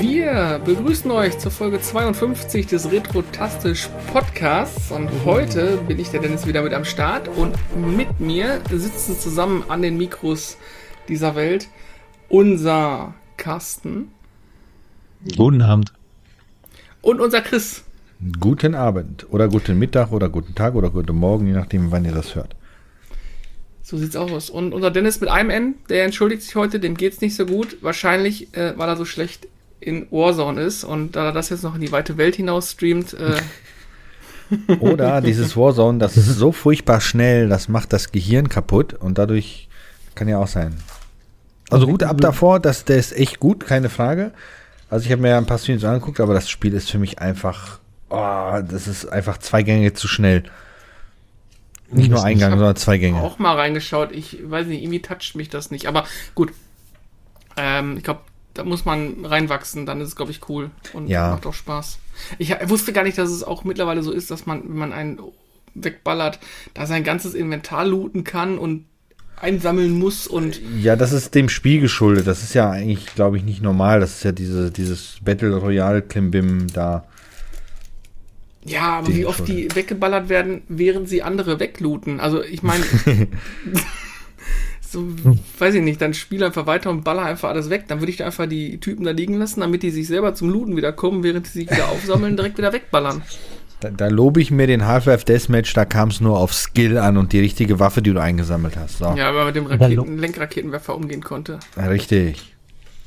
Wir begrüßen euch zur Folge 52 des Retrotastisch Podcasts und heute bin ich der Dennis wieder mit am Start und mit mir sitzen zusammen an den Mikros dieser Welt unser Carsten Guten Abend. und unser Chris. Guten Abend oder guten Mittag oder guten Tag oder guten Morgen, je nachdem, wann ihr das hört. So sieht's auch aus. Und unser Dennis mit einem N, der entschuldigt sich heute, dem geht's nicht so gut. Wahrscheinlich, äh, weil er so schlecht in Warzone ist und da er das jetzt noch in die weite Welt hinaus streamt, äh, Oder dieses Warzone, das ist so furchtbar schnell, das macht das Gehirn kaputt und dadurch kann ja auch sein. Also gut ab davor, das, der ist echt gut, keine Frage. Also ich habe mir ja ein paar Streams angeguckt, aber das Spiel ist für mich einfach, oh, das ist einfach zwei Gänge zu schnell. Nicht nur ein Gang, sondern zwei Gänge. auch mal reingeschaut. Ich weiß nicht, irgendwie toucht mich das nicht. Aber gut. Ähm, ich glaube, da muss man reinwachsen, dann ist es, glaube ich, cool und Ja. macht auch Spaß. Ich wusste gar nicht, dass es auch mittlerweile so ist, dass man, wenn man einen wegballert, da sein ganzes Inventar looten kann und einsammeln muss und Ja, das ist dem Spiel geschuldet. Das ist ja eigentlich, glaube ich, nicht normal. Das ist ja diese, dieses Battle Royale Klimbim da. Ja, aber Den wie oft die weggeballert werden, während sie andere weglooten. Also ich meine, so, weiß ich nicht, dann spiel einfach weiter und baller einfach alles weg. Dann würde ich da einfach die Typen da liegen lassen, damit die sich selber zum Looten wieder kommen, während sie sich wieder aufsammeln, direkt wieder wegballern. Da, da lobe ich mir den Half-Life Deathmatch, da kam es nur auf Skill an und die richtige Waffe, die du eingesammelt hast. So. Ja, aber mit dem Raketen, Lenkraketenwerfer umgehen konnte. Richtig.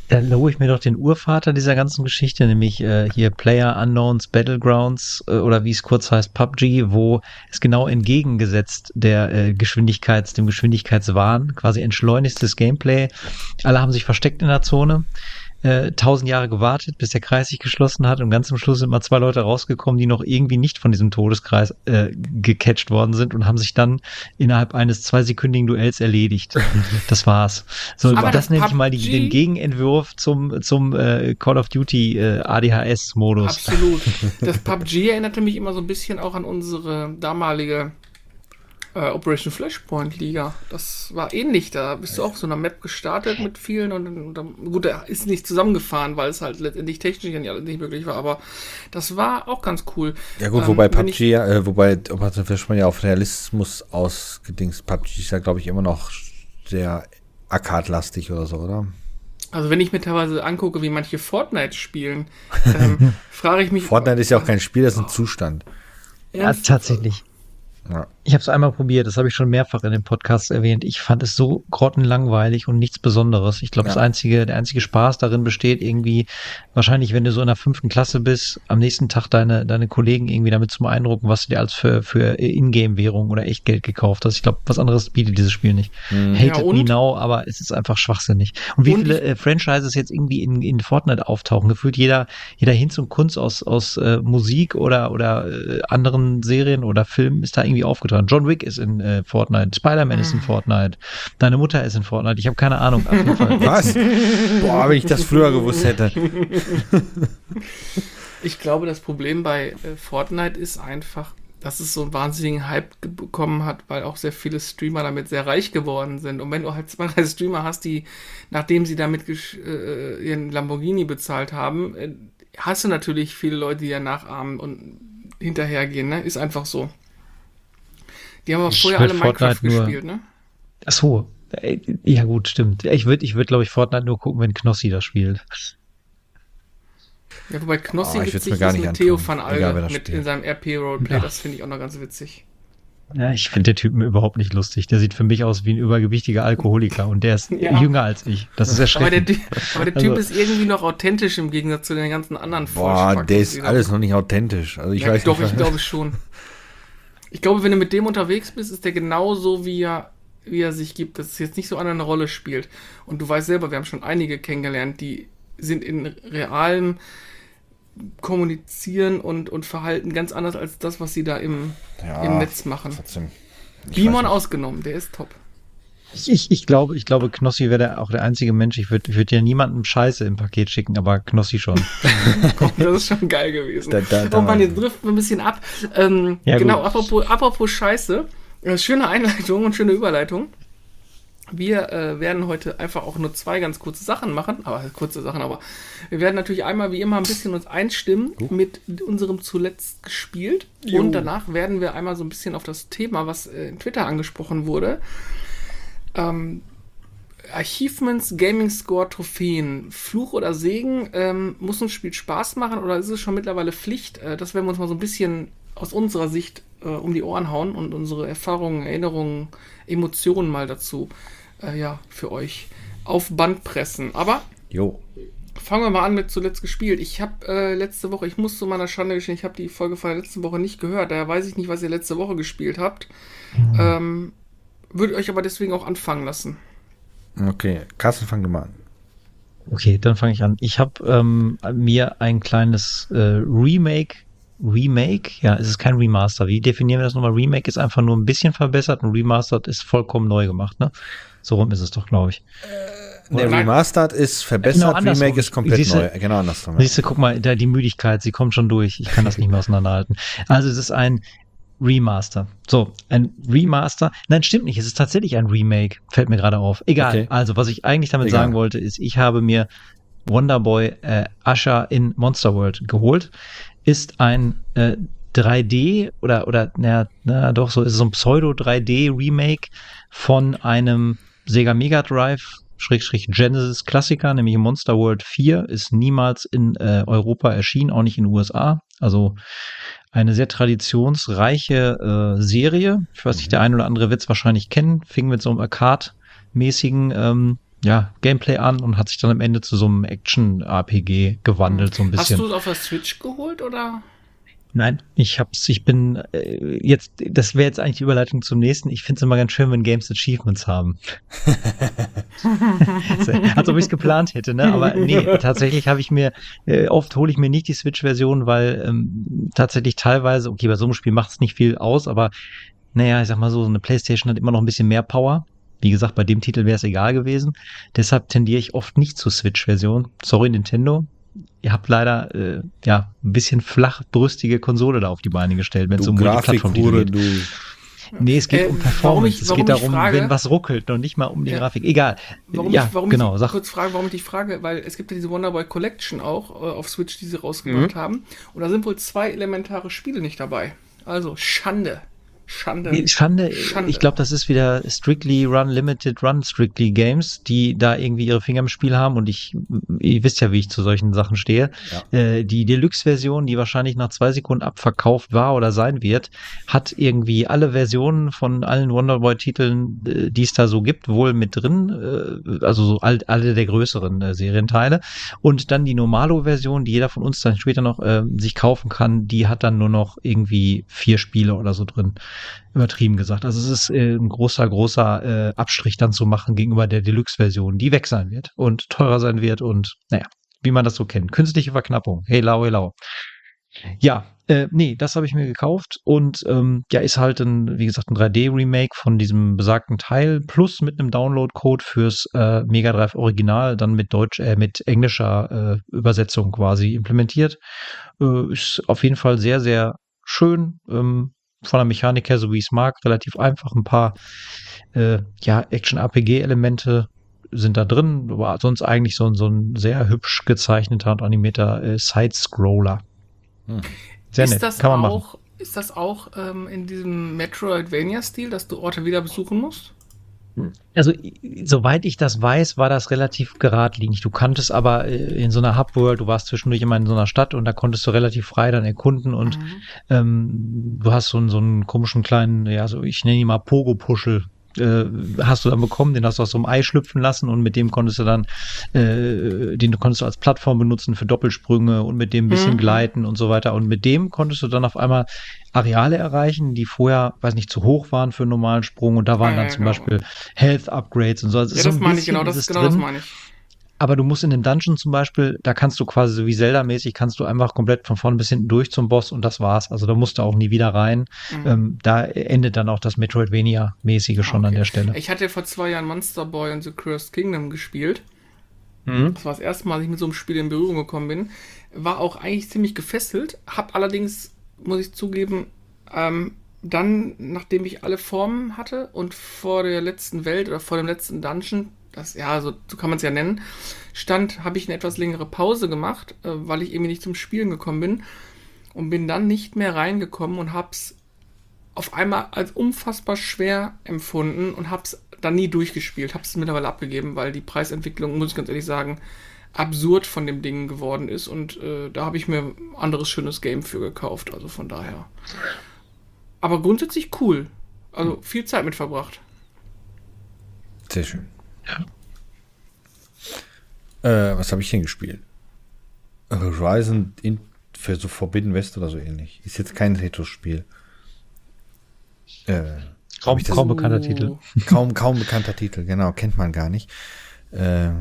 Da lobe ich mir doch den Urvater dieser ganzen Geschichte, nämlich äh, hier Player Unknowns Battlegrounds äh, oder wie es kurz heißt PUBG, wo es genau entgegengesetzt der äh, Geschwindigkeits, dem Geschwindigkeitswahn, quasi entschleunigstes Gameplay. Alle haben sich versteckt in der Zone, äh, tausend Jahre gewartet, bis der Kreis sich geschlossen hat und ganz zum Schluss sind mal zwei Leute rausgekommen, die noch irgendwie nicht von diesem Todeskreis äh, gecatcht worden sind und haben sich dann innerhalb eines zweisekündigen Duells erledigt. Das war's. So, Aber das das nenne ich mal die, den Gegenentwurf zum, zum äh, Call of Duty äh, ADHS-Modus. Absolut. Das PUBG erinnerte mich immer so ein bisschen auch an unsere damalige äh, Operation Flashpoint Liga. Das war ähnlich. Da bist du auch so einer Map gestartet mit vielen und, und dann, gut, der ist nicht zusammengefahren, weil es halt letztendlich technisch ja nicht möglich war, aber das war auch ganz cool. Ja gut, Ähm, wobei PUBG, ja, äh, wobei Operation Flashpoint ja auf Realismus ausgedingst. PUBG ist ja, glaube ich, immer noch sehr arcade-lastig oder so, oder? Also wenn ich mir teilweise angucke, wie manche Fortnite spielen, ähm, frage ich mich. Fortnite ist ja auch kein Spiel, das ist ein Zustand. Ja, tatsächlich. Ja. Ich habe es einmal probiert, das habe ich schon mehrfach in dem Podcast erwähnt. Ich fand es so grottenlangweilig und nichts Besonderes. Ich glaube, Ja. das einzige, der einzige Spaß darin besteht irgendwie, wahrscheinlich, wenn du so in der fünften Klasse bist, am nächsten Tag deine, deine Kollegen irgendwie damit zu beeindrucken, was du dir als für, für Ingame-Währung oder Echtgeld gekauft hast. Ich glaube, was anderes bietet dieses Spiel nicht. Mhm. Hated Ja, me now, aber es ist einfach schwachsinnig. Und wie Und viele äh, Franchises jetzt irgendwie in, in Fortnite auftauchen, gefühlt jeder, jeder Hinz und Kunst aus, aus äh, Musik oder, oder äh, anderen Serien oder Filmen ist da irgendwie aufgetragen. John Wick ist in äh, Fortnite, Spider-Man ist in Fortnite, deine Mutter ist in Fortnite, ich habe keine Ahnung. Auf jeden Fall. Was? Boah, wenn ich das früher gewusst hätte. Ich glaube, das Problem bei äh, Fortnite ist einfach, dass es so einen wahnsinnigen Hype bekommen hat, weil auch sehr viele Streamer damit sehr reich geworden sind. Und wenn du halt zwei, drei Streamer hast, die, nachdem sie damit äh, ihren Lamborghini bezahlt haben, äh, hast du natürlich viele Leute, die ja nachahmen und hinterhergehen, ne? Ist einfach so. Die haben aber Ich vorher würd alle Minecraft Fortnite nur- gespielt, ne? Ach so. Äh, Ja gut, stimmt. Ich würde, ich würde, glaube ich, Fortnite nur gucken, wenn Knossi das spielt. Ja, wobei Knossi Oh, ich witzig mir gar ist nicht mit Theo van Alge mit in seinem RP-Roleplay. Ja. Das finde ich auch noch ganz witzig. Ja, ich finde der Typen überhaupt nicht lustig. Der sieht für mich aus wie ein übergewichtiger Alkoholiker und der ist Ja. jünger als ich. Das ist Aber der, erschreckend. Aber der Typ Also- ist irgendwie noch authentisch im Gegensatz zu den ganzen anderen Boah, Vollspacken, der ist alles noch nicht authentisch. Also ich ja, weiß doch, nicht. ich glaube schon. Ich glaube, wenn du mit dem unterwegs bist, ist der genauso, wie er, wie er sich gibt, dass es jetzt nicht so eine Rolle spielt. Und du weißt selber, wir haben schon einige kennengelernt, die sind in realem Kommunizieren und, und Verhalten ganz anders als das, was sie da im, Ja, im Netz machen. Trotzdem. Bimon ausgenommen, der ist top. Ich, ich, ich glaube, ich glaube, Knossi wäre der, auch der einzige Mensch. Ich würde würd ja niemandem Scheiße im Paket schicken, aber Knossi schon. Das ist schon geil gewesen. Da- da- da- oh Mann, jetzt driften wir ein bisschen ab. Ähm, Ja, genau, gut. apropos, apropos Scheiße. Äh, schöne Einleitung und schöne Überleitung. Wir äh, werden heute einfach auch nur zwei ganz kurze Sachen machen, aber kurze Sachen, aber wir werden natürlich einmal wie immer ein bisschen uns einstimmen uh. mit unserem zuletzt gespielt jo. und danach werden wir einmal so ein bisschen auf das Thema, was äh, in Twitter angesprochen wurde, ähm, Achievements, Gaming Score, Trophäen, Fluch oder Segen, ähm, muss ein Spiel Spaß machen oder ist es schon mittlerweile Pflicht? Äh, das werden wir uns mal so ein bisschen aus unserer Sicht äh, um die Ohren hauen und unsere Erfahrungen, Erinnerungen, Emotionen mal dazu äh, ja, für euch auf Band pressen. Aber jo. fangen wir mal an mit zuletzt gespielt. Ich habe äh, letzte Woche, ich muss zu meiner Schande gestehen, ich habe die Folge von der letzten Woche nicht gehört. Daher weiß ich nicht, was ihr letzte Woche gespielt habt. Mhm. Ähm, Würde euch aber deswegen auch anfangen lassen. Okay, Carsten, fang du mal an. Okay, dann fange ich an. Ich habe ähm, mir ein kleines äh, Remake Remake, ja, es ist kein Remaster. Wie definieren wir das nochmal? Remake ist einfach nur ein bisschen verbessert und Remastered ist vollkommen neu gemacht, ne? So rum ist es doch, glaube ich. Äh, der Remastered ist verbessert, genau, Remake ist komplett siehste, neu. Genau andersrum. Siehst du, guck mal, da die Müdigkeit, sie kommt schon durch. Ich kann das nicht mehr auseinanderhalten. Also es ist ein Remaster. So, ein Remaster. Nein, stimmt nicht. Es ist tatsächlich ein Remake. Fällt mir gerade auf. Egal. Okay. Also, was ich eigentlich damit Egal. sagen wollte, ist, ich habe mir Wonderboy äh, Usher in Monster World geholt ist ein äh, 3D oder oder na, na doch so ist es so ein Pseudo 3D Remake von einem Sega Mega Drive Schrägstrich Genesis Klassiker, nämlich Monster World 4, ist niemals in äh, Europa erschienen, auch nicht in den USA. Also eine sehr traditionsreiche äh, Serie. Ich weiß nicht, der ein oder andere wird es wahrscheinlich kennen. Fing mit so einem Arcade-mäßigen ähm, ja, Gameplay an und hat sich dann am Ende zu so einem Action-RPG gewandelt, so ein bisschen. Hast du es auf der Switch geholt oder? Nein, ich hab's, ich bin äh, jetzt, das wäre jetzt eigentlich die Überleitung zum nächsten. Ich finde es immer ganz schön, wenn Games Achievements haben. Als ob ich es geplant hätte, ne? Aber nee, tatsächlich habe ich mir, äh, oft hole ich mir nicht die Switch-Version, weil ähm, tatsächlich teilweise, okay, bei so einem Spiel macht es nicht viel aus, aber naja, ich sag mal so, so eine Playstation hat immer noch ein bisschen mehr Power. Wie gesagt, bei dem Titel wäre es egal gewesen. Deshalb tendiere ich oft nicht zur Switch-Version. Sorry, Nintendo. Ihr habt leider äh, ja ein bisschen flachbrüstige Konsole da auf die Beine gestellt, wenn es um Multiplattform geht. Du. Nee, es geht äh, um Performance. Ich, es geht darum, frage, wenn was ruckelt und nicht mal um die ja. Grafik. Egal. Warum ja, ich, warum genau. Ich sag. kurz frage, warum ich dich frage, weil es gibt ja diese Wonderboy Collection auch äh, auf Switch, die sie rausgebracht mhm. haben. Und da sind wohl zwei elementare Spiele nicht dabei. Also Schande. Schande. Schande. Schande. Ich glaube, das ist wieder Strictly Run Limited Run Strictly Games, die da irgendwie ihre Finger im Spiel haben und ich, ihr wisst ja, wie ich zu solchen Sachen stehe. Ja. Äh, die Deluxe-Version, die wahrscheinlich nach zwei Sekunden abverkauft war oder sein wird, hat irgendwie alle Versionen von allen Wonderboy-Titeln, äh, die es da so gibt, wohl mit drin. Äh, also so all, alle der größeren äh, Serienteile. Und dann die Normalo-Version, die jeder von uns dann später noch äh, sich kaufen kann, die hat dann nur noch irgendwie vier Spiele oder so drin übertrieben gesagt. Also es ist äh, ein großer, großer äh, Abstrich dann zu machen gegenüber der Deluxe-Version, die weg sein wird und teurer sein wird und naja, wie man das so kennt. Künstliche Verknappung. Hey lau, hey lau. Ja, äh, nee, das habe ich mir gekauft und ähm, ja, ist halt ein, wie gesagt, ein 3D-Remake von diesem besagten Teil, plus mit einem Download-Code fürs äh, Mega Drive Original, dann mit Deutsch, äh, mit englischer äh, Übersetzung quasi implementiert. Äh, ist auf jeden Fall sehr, sehr schön. Ähm, von der Mechanik her, so wie ich es mag, relativ einfach. Ein paar äh, ja, Action-RPG-Elemente sind da drin, aber sonst eigentlich so, so ein sehr hübsch gezeichneter und animierter äh, Side-Scroller. Hm. Sehr ist nett, das kann man auch, machen. Ist das auch ähm, in diesem Metroidvania-Stil, dass du Orte wieder besuchen musst? Also, soweit ich das weiß, war das relativ geradlinig. Du kanntest aber äh, in so einer Hub-World, du warst zwischendurch immer in so einer Stadt und da konntest du relativ frei dann erkunden und mhm. ähm, du hast so, so einen komischen kleinen, ja, so ich nenne ihn mal Pogo-Puschel äh, hast du dann bekommen, den hast du aus so einem Ei schlüpfen lassen und mit dem konntest du dann, äh, den konntest du als Plattform benutzen für Doppelsprünge und mit dem ein bisschen mhm. gleiten und so weiter. Und mit dem konntest du dann auf einmal Areale erreichen, die vorher, weiß nicht, zu hoch waren für einen normalen Sprung und da waren ja, dann zum genau. Beispiel Health Upgrades und so. Also ja, das so meine ich, genau, das, genau das meine ich aber du musst in dem Dungeon zum Beispiel, da kannst du quasi so wie Zelda-mäßig, kannst du einfach komplett von vorn bis hinten durch zum Boss und das war's. Also da musst du auch nie wieder rein. Mhm. Ähm, da endet dann auch das Metroidvania-mäßige schon okay. an der Stelle. Ich hatte vor zwei Jahren Monster Boy und The Cursed Kingdom gespielt. Mhm. Das war das erste Mal, dass ich mit so einem Spiel in Berührung gekommen bin. War auch eigentlich ziemlich gefesselt, hab allerdings, muss ich zugeben, ähm, dann, nachdem ich alle Formen hatte und vor der letzten Welt oder vor dem letzten Dungeon, das ja, so, so kann man es ja nennen, stand, habe ich eine etwas längere Pause gemacht, äh, weil ich irgendwie nicht zum Spielen gekommen bin und bin dann nicht mehr reingekommen und hab's auf einmal als unfassbar schwer empfunden und hab's dann nie durchgespielt, hab's mittlerweile abgegeben, weil die Preisentwicklung, muss ich ganz ehrlich sagen, absurd von dem Ding geworden ist und äh, da habe ich mir ein anderes schönes Game für gekauft, also von daher. Aber grundsätzlich cool. Also viel Zeit mit verbracht. Sehr schön. Ja. Äh, was habe ich denn gespielt? Horizon in, für so Forbidden West oder so ähnlich. Ist jetzt kein Retro-Spiel. Äh, kaum, kaum bekannter Titel. Kaum, kaum bekannter Titel, genau, kennt man gar nicht. Äh,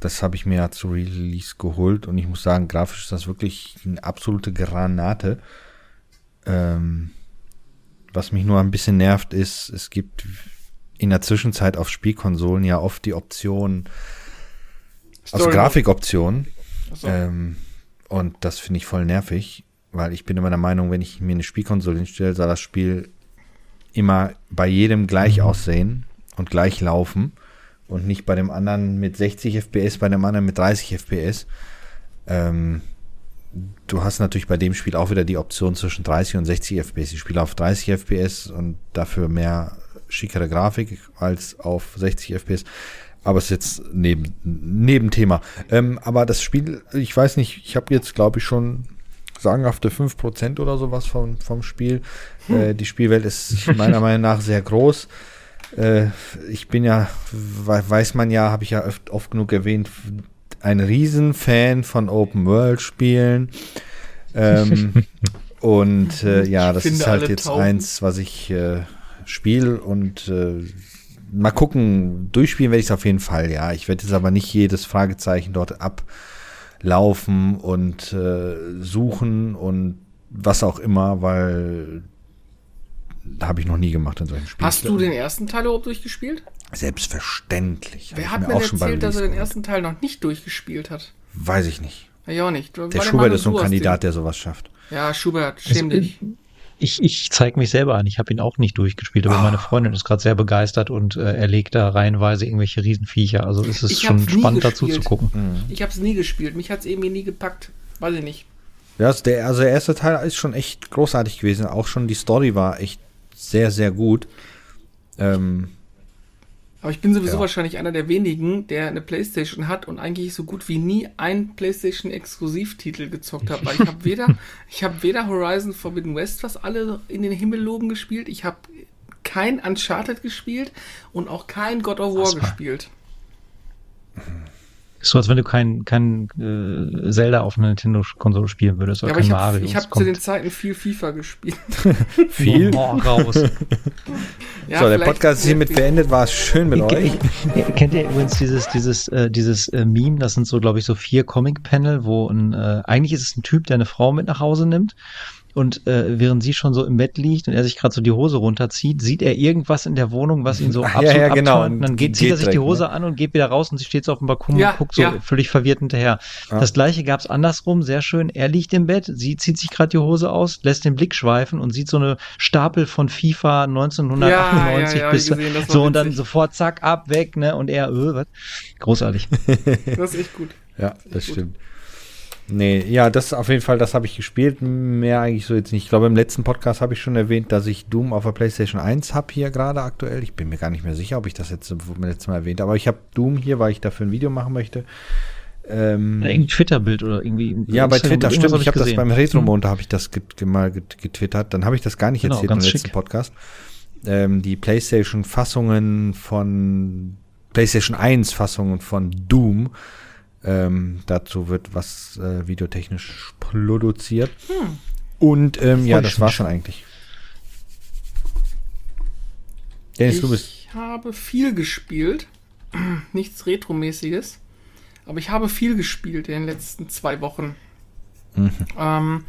das habe ich mir ja zu Release geholt und ich muss sagen, grafisch ist das wirklich eine absolute Granate. Ähm, was mich nur ein bisschen nervt, ist, es gibt in der Zwischenzeit auf Spielkonsolen ja oft die Option, also Grafikoptionen. So. Ähm, und das finde ich voll nervig, weil ich bin immer der Meinung, wenn ich mir eine Spielkonsole hinstelle, soll das Spiel immer bei jedem gleich mhm. aussehen und gleich laufen und nicht bei dem anderen mit 60 FPS, bei dem anderen mit 30 FPS. Ähm, du hast natürlich bei dem Spiel auch wieder die Option zwischen 30 und 60 FPS. Ich spiele auf 30 FPS und dafür mehr schickere Grafik als auf 60 FPS. Aber es ist jetzt neben, Nebenthema. Ähm, aber das Spiel, ich weiß nicht, ich habe jetzt, glaube ich, schon sagenhafte 5% oder sowas vom, vom Spiel. Hm. Äh, die Spielwelt ist meiner Meinung nach sehr groß. Äh, ich bin ja, weiß man ja, habe ich ja oft, oft genug erwähnt, ein Riesenfan von Open World Spielen. Ähm, und äh, ja, das ist halt jetzt Tauben. eins, was ich spiele und äh, mal gucken, durchspielen werde ich es auf jeden Fall, ja. Ich werde jetzt aber nicht jedes Fragezeichen dort ablaufen und äh, suchen und was auch immer, weil habe ich noch nie gemacht in solchen Spielen. Hast du den ersten Teil überhaupt durchgespielt? Selbstverständlich. Wer hat mir, mir erzählt, dass er den ersten Teil noch nicht durchgespielt hat? Weiß ich nicht. Ja, auch nicht. Der Schubert ist so ein Kandidat, der sowas schafft. Ja, Schubert, schäm dich. Ich, ich zeige mich selber an. Ich habe ihn auch nicht durchgespielt, aber oh. meine Freundin ist gerade sehr begeistert und äh, erlegt da reihenweise irgendwelche Riesenviecher. Also ist es ich schon spannend dazu zu gucken. Mhm. Ich habe es nie gespielt. Mich hat es irgendwie nie gepackt. Weiß ich nicht. Ja, also der, also der erste Teil ist schon echt großartig gewesen. Auch schon die Story war echt sehr, sehr gut. Ähm, aber ich bin sowieso ja. wahrscheinlich einer der wenigen, der eine Playstation hat und eigentlich so gut wie nie einen Playstation Exklusivtitel gezockt hat, weil ich habe weder, ich habe weder Horizon Forbidden West, was alle in den Himmel loben, gespielt, ich habe kein Uncharted gespielt und auch kein God of War gespielt. So, als wenn du kein, kein äh, Zelda auf einer Nintendo-Konsole spielen würdest oder ja, kein ich Mario. Hab, ich habe zu den Zeiten viel FIFA gespielt. viel? Oh, raus. Ja, so, der Podcast ist hiermit beendet. War es schön mit ich, euch. Ich, kennt ihr übrigens dieses, dieses, äh, dieses äh, Meme? Das sind so, glaube ich, so vier Comic-Panel, wo ein, äh, eigentlich ist es ein Typ, der eine Frau mit nach Hause nimmt und äh, während sie schon so im Bett liegt und er sich gerade so die Hose runterzieht, sieht er irgendwas in der Wohnung, was ihn so Ach, absolut ja, ja, genau. Und dann geht, zieht er sich die Hose ne? an und geht wieder raus und sie steht so auf dem Balkon ja, und guckt so ja. völlig verwirrt hinterher. Ja. Das gleiche gab's andersrum, sehr schön. Er liegt im Bett, sie zieht sich gerade die Hose aus, lässt den Blick schweifen und sieht so eine Stapel von FIFA 1998 bis gesehen, so und dann sofort zack ab weg, ne? Und er, öh, was? Großartig. das ist echt gut. Ja, das gut. stimmt. Nee, ja, das auf jeden Fall, das habe ich gespielt. Mehr eigentlich so jetzt nicht. Ich glaube, im letzten Podcast habe ich schon erwähnt, dass ich Doom auf der PlayStation 1 habe hier gerade aktuell. Ich bin mir gar nicht mehr sicher, ob ich das jetzt letztes Mal erwähnt habe. Aber ich habe Doom hier, weil ich dafür ein Video machen möchte. Ähm, Irgendein Twitter-Bild oder irgendwie. Ja, bei Twitter, stimmt. Hab ich habe das beim Retro-Mond, hm. habe ich das mal getwittert. Dann habe ich das gar nicht genau, erzählt im letzten schick. Podcast. Ähm, die PlayStation-Fassungen von PlayStation 1-Fassungen von Doom ähm, dazu wird was äh, videotechnisch produziert. Hm. Und ähm, ja, das war schon eigentlich. Dennis, ich du bist. Ich habe viel gespielt. Nichts Retromäßiges. Aber ich habe viel gespielt in den letzten zwei Wochen. Mhm. Ähm,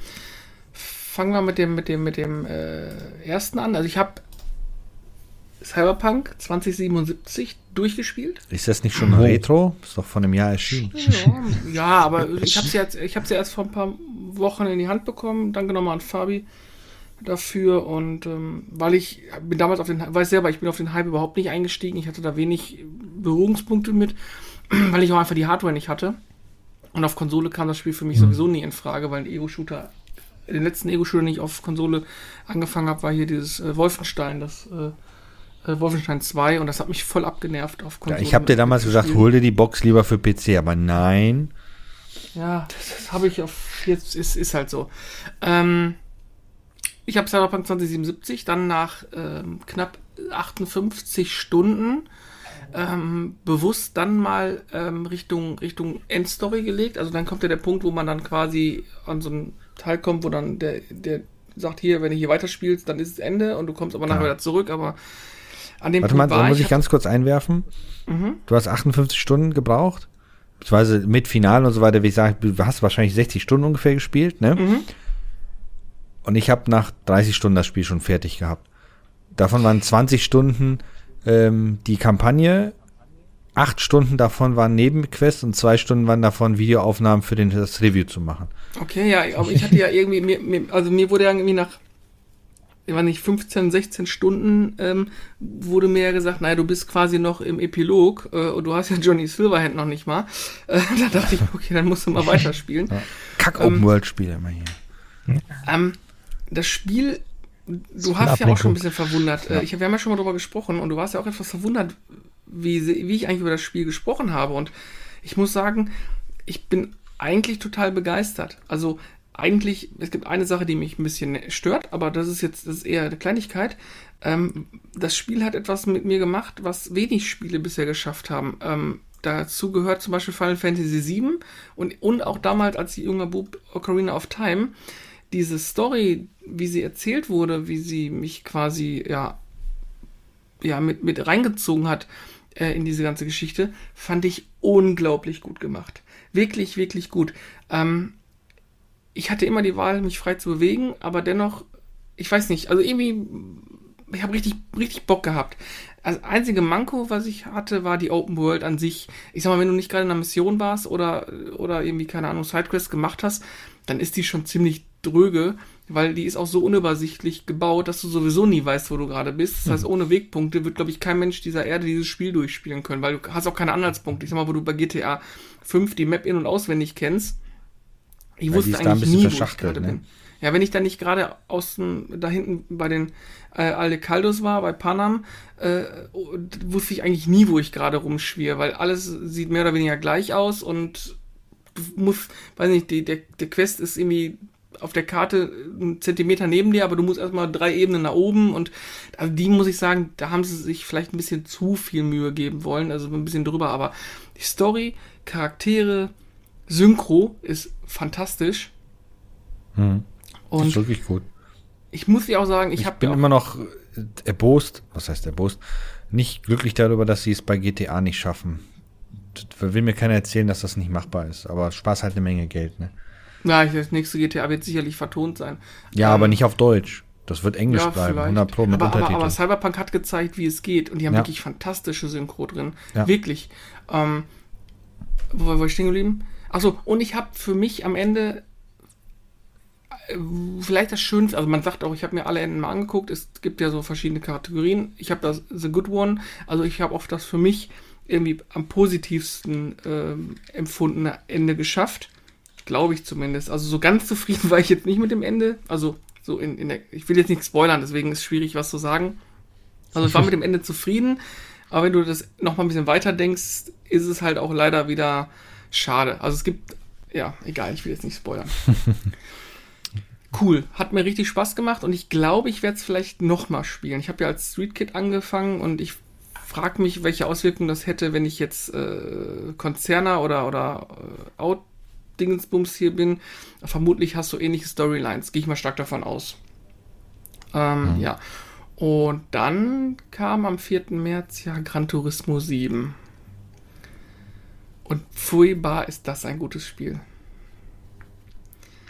fangen wir mit dem, mit dem, mit dem äh, ersten an. Also ich habe Cyberpunk 2077 durchgespielt. Ist das nicht schon oh. Retro? Ist doch von einem Jahr erschienen. Ja, ja aber ich habe sie jetzt, ich habe sie erst vor ein paar Wochen in die Hand bekommen. Danke nochmal an Fabi. dafür und ähm, weil ich bin damals auf den, weiß selber, ich bin auf den Hype überhaupt nicht eingestiegen. Ich hatte da wenig Berührungspunkte mit, weil ich auch einfach die Hardware nicht hatte. Und auf Konsole kam das Spiel für mich mhm. sowieso nie in Frage, weil ein Ego-Shooter, den letzten Ego-Shooter, den ich auf Konsole angefangen habe, war hier dieses äh, Wolfenstein, das äh, äh Wolfenstein 2 und das hat mich voll abgenervt auf Konsole. Ja, ich habe dir damals gesagt, hol dir die Box lieber für PC, aber nein. Ja, das, habe ich auf, jetzt ist, ist halt so. Ähm, ich habe Cyberpunk 2077 dann nach ähm, knapp 58 Stunden ähm, bewusst dann mal ähm, Richtung, Richtung Endstory gelegt. Also dann kommt ja der Punkt, wo man dann quasi an so einen Teil kommt, wo dann der, der sagt, hier, wenn du hier weiterspielst, dann ist es Ende und du kommst aber nachher ja. wieder zurück, aber an dem Warte Punkt mal, war muss ich, ich ganz kurz einwerfen? Mhm. Du hast 58 Stunden gebraucht, beziehungsweise mit Finale und so weiter, wie ich sage, du hast wahrscheinlich 60 Stunden ungefähr gespielt, ne? Mhm. Und ich habe nach 30 Stunden das Spiel schon fertig gehabt. Davon waren 20 Stunden ähm, die Kampagne, acht Stunden davon waren Nebenquests und zwei Stunden waren davon Videoaufnahmen für den, das Review zu machen. Okay, ja, aber ich hatte ja irgendwie, mir, mir, also mir wurde ja irgendwie nach, ich weiß nicht, 15, 16 Stunden ähm, wurde mir ja gesagt, naja, du bist quasi noch im Epilog äh, und du hast ja Johnny Silverhand noch nicht mal. Äh, da dachte ich, okay, dann musst du mal weiterspielen. Ja. Kack-Open-World-Spiele ähm, immer hier. Ähm, das Spiel, du hast ja auch schon ein bisschen verwundert. Ja. Äh, ich, wir haben ja schon mal darüber gesprochen und du warst ja auch etwas verwundert, wie, wie ich eigentlich über das Spiel gesprochen habe. Und ich muss sagen, ich bin eigentlich total begeistert. Also eigentlich, es gibt eine Sache, die mich ein bisschen stört, aber das ist jetzt, das ist eher eine Kleinigkeit. Ähm, das Spiel hat etwas mit mir gemacht, was wenig Spiele bisher geschafft haben. Ähm, dazu gehört zum Beispiel Final Fantasy VII und, und auch damals als junger Bub Ocarina of Time diese Story, wie sie erzählt wurde, wie sie mich quasi, ja, ja, mit, mit reingezogen hat äh, in diese ganze Geschichte, fand ich unglaublich gut gemacht. Wirklich, wirklich gut. Ähm, ich hatte immer die Wahl, mich frei zu bewegen, aber dennoch, ich weiß nicht, also irgendwie, ich habe richtig, richtig Bock gehabt. Das einzige Manko, was ich hatte, war die Open World an sich. Ich sag mal, wenn du nicht gerade in einer Mission warst oder, oder irgendwie, keine Ahnung, Sidequests gemacht hast, dann ist die schon ziemlich dröge, weil die ist auch so unübersichtlich gebaut, dass du sowieso nie weißt, wo du gerade bist. Das heißt, mhm. ohne Wegpunkte wird, glaube ich, kein Mensch dieser Erde dieses Spiel durchspielen können, weil du hast auch keine Anhaltspunkte. Ich sag mal, wo du bei GTA 5 die Map in- und auswendig kennst. Ich weil wusste eigentlich nie, wo ich gerade ne? bin. Ja, wenn ich dann nicht gerade außen da hinten bei den äh, Aldecaldos war, bei Panam, äh, wusste ich eigentlich nie, wo ich gerade rumschwirre, weil alles sieht mehr oder weniger gleich aus und muss, weiß nicht, die, der, der Quest ist irgendwie auf der Karte einen Zentimeter neben dir, aber du musst erstmal drei Ebenen nach oben und also die muss ich sagen, da haben sie sich vielleicht ein bisschen zu viel Mühe geben wollen, also ein bisschen drüber, aber die Story, Charaktere, Synchro ist fantastisch. Hm. Und ist wirklich gut. Ich muss dir auch sagen, ich, ich bin immer noch erbost, was heißt erbost, nicht glücklich darüber, dass sie es bei GTA nicht schaffen. Will mir keiner erzählen, dass das nicht machbar ist, aber Spaß halt eine Menge Geld, ne? Ja, das nächste GTA wird sicherlich vertont sein. Ja, ähm, aber nicht auf Deutsch. Das wird Englisch ja, bleiben, vielleicht. 100 Pro mit aber, aber, aber, Cyberpunk hat gezeigt, wie es geht und die haben ja. wirklich fantastische Synchro drin. Wirklich. Ähm, wo war ich stehen geblieben? Achso, und ich habe für mich am Ende äh, vielleicht das Schönste, also man sagt auch, ich habe mir alle Enden mal angeguckt, es gibt ja so verschiedene Kategorien. Ich habe das The Good One, also ich habe oft das für mich irgendwie am positivsten äh, empfundene Ende geschafft. Glaube ich zumindest. Also so ganz zufrieden war ich jetzt nicht mit dem Ende. Also so in, in der, ich will jetzt nicht spoilern, deswegen ist schwierig, was zu sagen. Also ich war mit dem Ende zufrieden, aber wenn du das noch mal ein bisschen weiter denkst, ist es halt auch leider wieder schade. Also es gibt, ja, egal, ich will jetzt nicht spoilern. cool, hat mir richtig Spaß gemacht und ich glaube, ich werde es vielleicht noch mal spielen. Ich habe ja als Street Kid angefangen und ich frage mich, welche Auswirkungen das hätte, wenn ich jetzt äh, Konzerner oder, oder äh, Out Dingensbums hier bin. Vermutlich hast du ähnliche Storylines, gehe ich mal stark davon aus. Ähm, mhm. Ja. Und dann kam am 4. März ja Gran Turismo 7. Und furchtbar ist das ein gutes Spiel.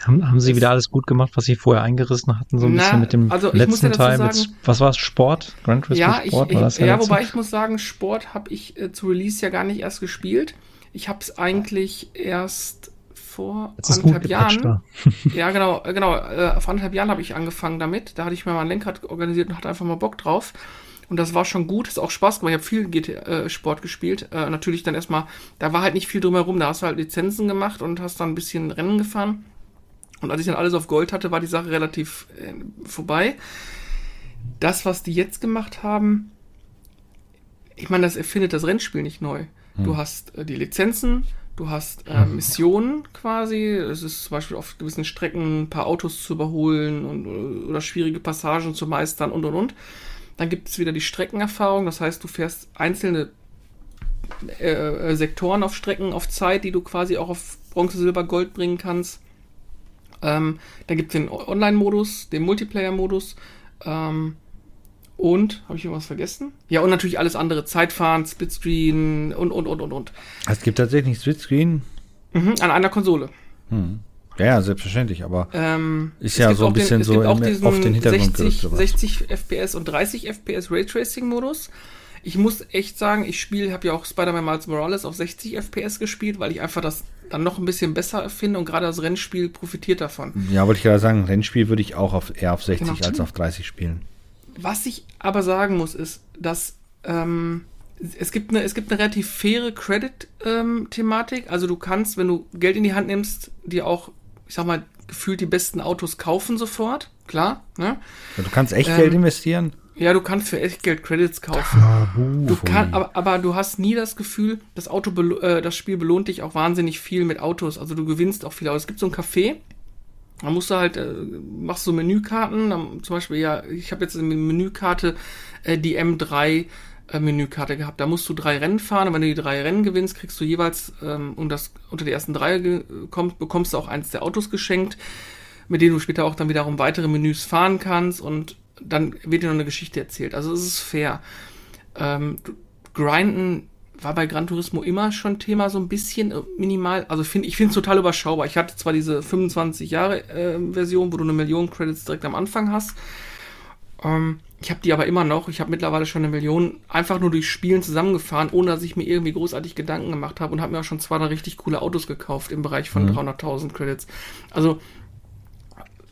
Haben, haben Sie wieder alles gut gemacht, was Sie vorher eingerissen hatten, so ein Na, bisschen mit dem also letzten Teil? Sagen, mit, was war es? Sport? Gran Turismo ja, Sport? Ich, ich, ja, ja wobei ich muss sagen, Sport habe ich äh, zu Release ja gar nicht erst gespielt. Ich habe es eigentlich erst vor Jetzt anderthalb Jahren. Ja, genau, äh, genau. Äh, vor anderthalb Jahren habe ich angefangen damit. Da hatte ich mir mal ein Lenkrad organisiert und hatte einfach mal Bock drauf. Und das war schon gut, ist auch Spaß gemacht. Ich habe viel GT, äh, Sport gespielt. Äh, natürlich dann erstmal, da war halt nicht viel drumherum. Da hast du halt Lizenzen gemacht und hast dann ein bisschen Rennen gefahren. Und als ich dann alles auf Gold hatte, war die Sache relativ äh, vorbei. Das, was die jetzt gemacht haben, ich meine, das erfindet das Rennspiel nicht neu. Du hast äh, die Lizenzen, du hast äh, Missionen quasi. Es ist zum Beispiel auf gewissen Strecken ein paar Autos zu überholen und, oder schwierige Passagen zu meistern und und und. Dann gibt es wieder die Streckenerfahrung, das heißt, du fährst einzelne äh, äh, Sektoren auf Strecken auf Zeit, die du quasi auch auf Bronze, Silber, Gold bringen kannst. Ähm, dann gibt es den Online-Modus, den Multiplayer-Modus. Ähm, und, habe ich irgendwas vergessen? Ja, und natürlich alles andere. Zeitfahren, Splitscreen und, und, und, und, und. Es gibt tatsächlich Splitscreen. Mhm, an einer Konsole. Ja, ja, selbstverständlich, aber Ähm, Ist ja so ein den- bisschen es so im- auf den Hintergrund 60, gerückt, sowas. 60 FPS und 30 FPS Raytracing-Modus. Ich muss echt sagen, ich spiele, habe ja auch Spider-Man Miles Morales auf 60 FPS gespielt, weil ich einfach das dann noch ein bisschen besser finde und gerade das Rennspiel profitiert davon. ja, wollte ich gerade sagen, Rennspiel würde ich auch auf, eher auf 60 Genau. als auf 30 spielen. Was ich aber sagen muss, ist, dass ähm, es, gibt eine, es gibt eine relativ faire Credit-Thematik. also du kannst, wenn du Geld in die Hand nimmst, dir auch, ich sag mal, gefühlt die besten Autos kaufen sofort. Klar, ne? Ja, du kannst echt Ähm, Geld investieren. Ja, du kannst für echt Geld Credits kaufen. Tabu, Du kann, aber, aber du hast nie das Gefühl, das Auto, äh, das Spiel belohnt dich auch wahnsinnig viel mit Autos. Also du gewinnst auch viel. Aber es gibt so ein Café, da musst du halt, äh, machst so Menükarten, dann, zum Beispiel, ja, ich habe jetzt eine Menükarte äh, die M3 äh, Menükarte gehabt. Da musst du drei Rennen fahren und wenn du die drei Rennen gewinnst, kriegst du jeweils, ähm, und das unter die ersten drei kommst, bekommst du auch eins der Autos geschenkt, mit denen du später auch dann wiederum weitere Menüs fahren kannst und dann wird dir noch eine Geschichte erzählt. Also es ist fair. Ähm, Grinden war bei Gran Turismo immer schon Thema, so ein bisschen äh, minimal. Also find, ich finde es total überschaubar. Ich hatte zwar diese 25 Jahre äh, Version, wo du eine Million Credits direkt am Anfang hast. Ähm, ich habe die aber immer noch. Ich habe mittlerweile schon eine Million einfach nur durch Spielen zusammengefahren, ohne dass ich mir irgendwie großartig Gedanken gemacht habe und habe mir auch schon zwei, drei richtig coole Autos gekauft im Bereich von 300.000 Credits. Also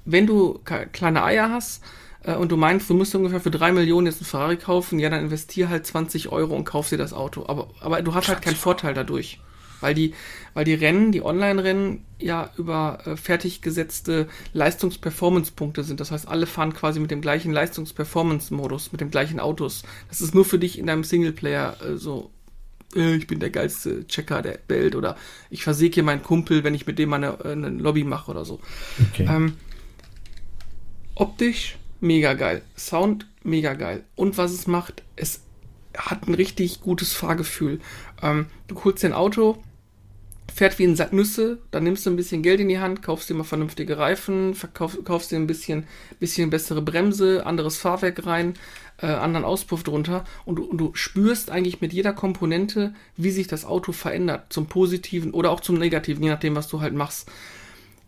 wenn du kleine Eier hast äh, und du meinst, du müsst ungefähr für drei Millionen jetzt einen Ferrari kaufen, ja, dann investier halt 20 Euro und kauf dir das Auto. Aber, aber du hast halt keinen Vorteil dadurch. Weil die, weil die Rennen, die Online-Rennen ja über äh, fertig gesetzte Leistungs-Performance-Punkte sind. Das heißt, alle fahren quasi mit dem gleichen Leistungs-Performance-Modus, mit den gleichen Autos. Das ist nur für dich in deinem Singleplayer äh, so äh, ich bin der geilste Checker der Welt oder ich versäge hier meinen Kumpel, wenn ich mit dem mal eine, äh, eine Lobby mache oder so. Okay. Ähm, optisch mega geil, Sound mega geil und was es macht, es hat ein richtig gutes Fahrgefühl. Ähm, du holst dir ein Auto, fährt wie ein Sack Nüsse, dann nimmst du ein bisschen Geld in die Hand, kaufst dir mal vernünftige Reifen, verkauf, kaufst dir ein bisschen, bisschen bessere Bremse, anderes Fahrwerk rein, äh, anderen Auspuff drunter und du, und du spürst eigentlich mit jeder Komponente, wie sich das Auto verändert, zum Positiven oder auch zum Negativen, je nachdem, was du halt machst.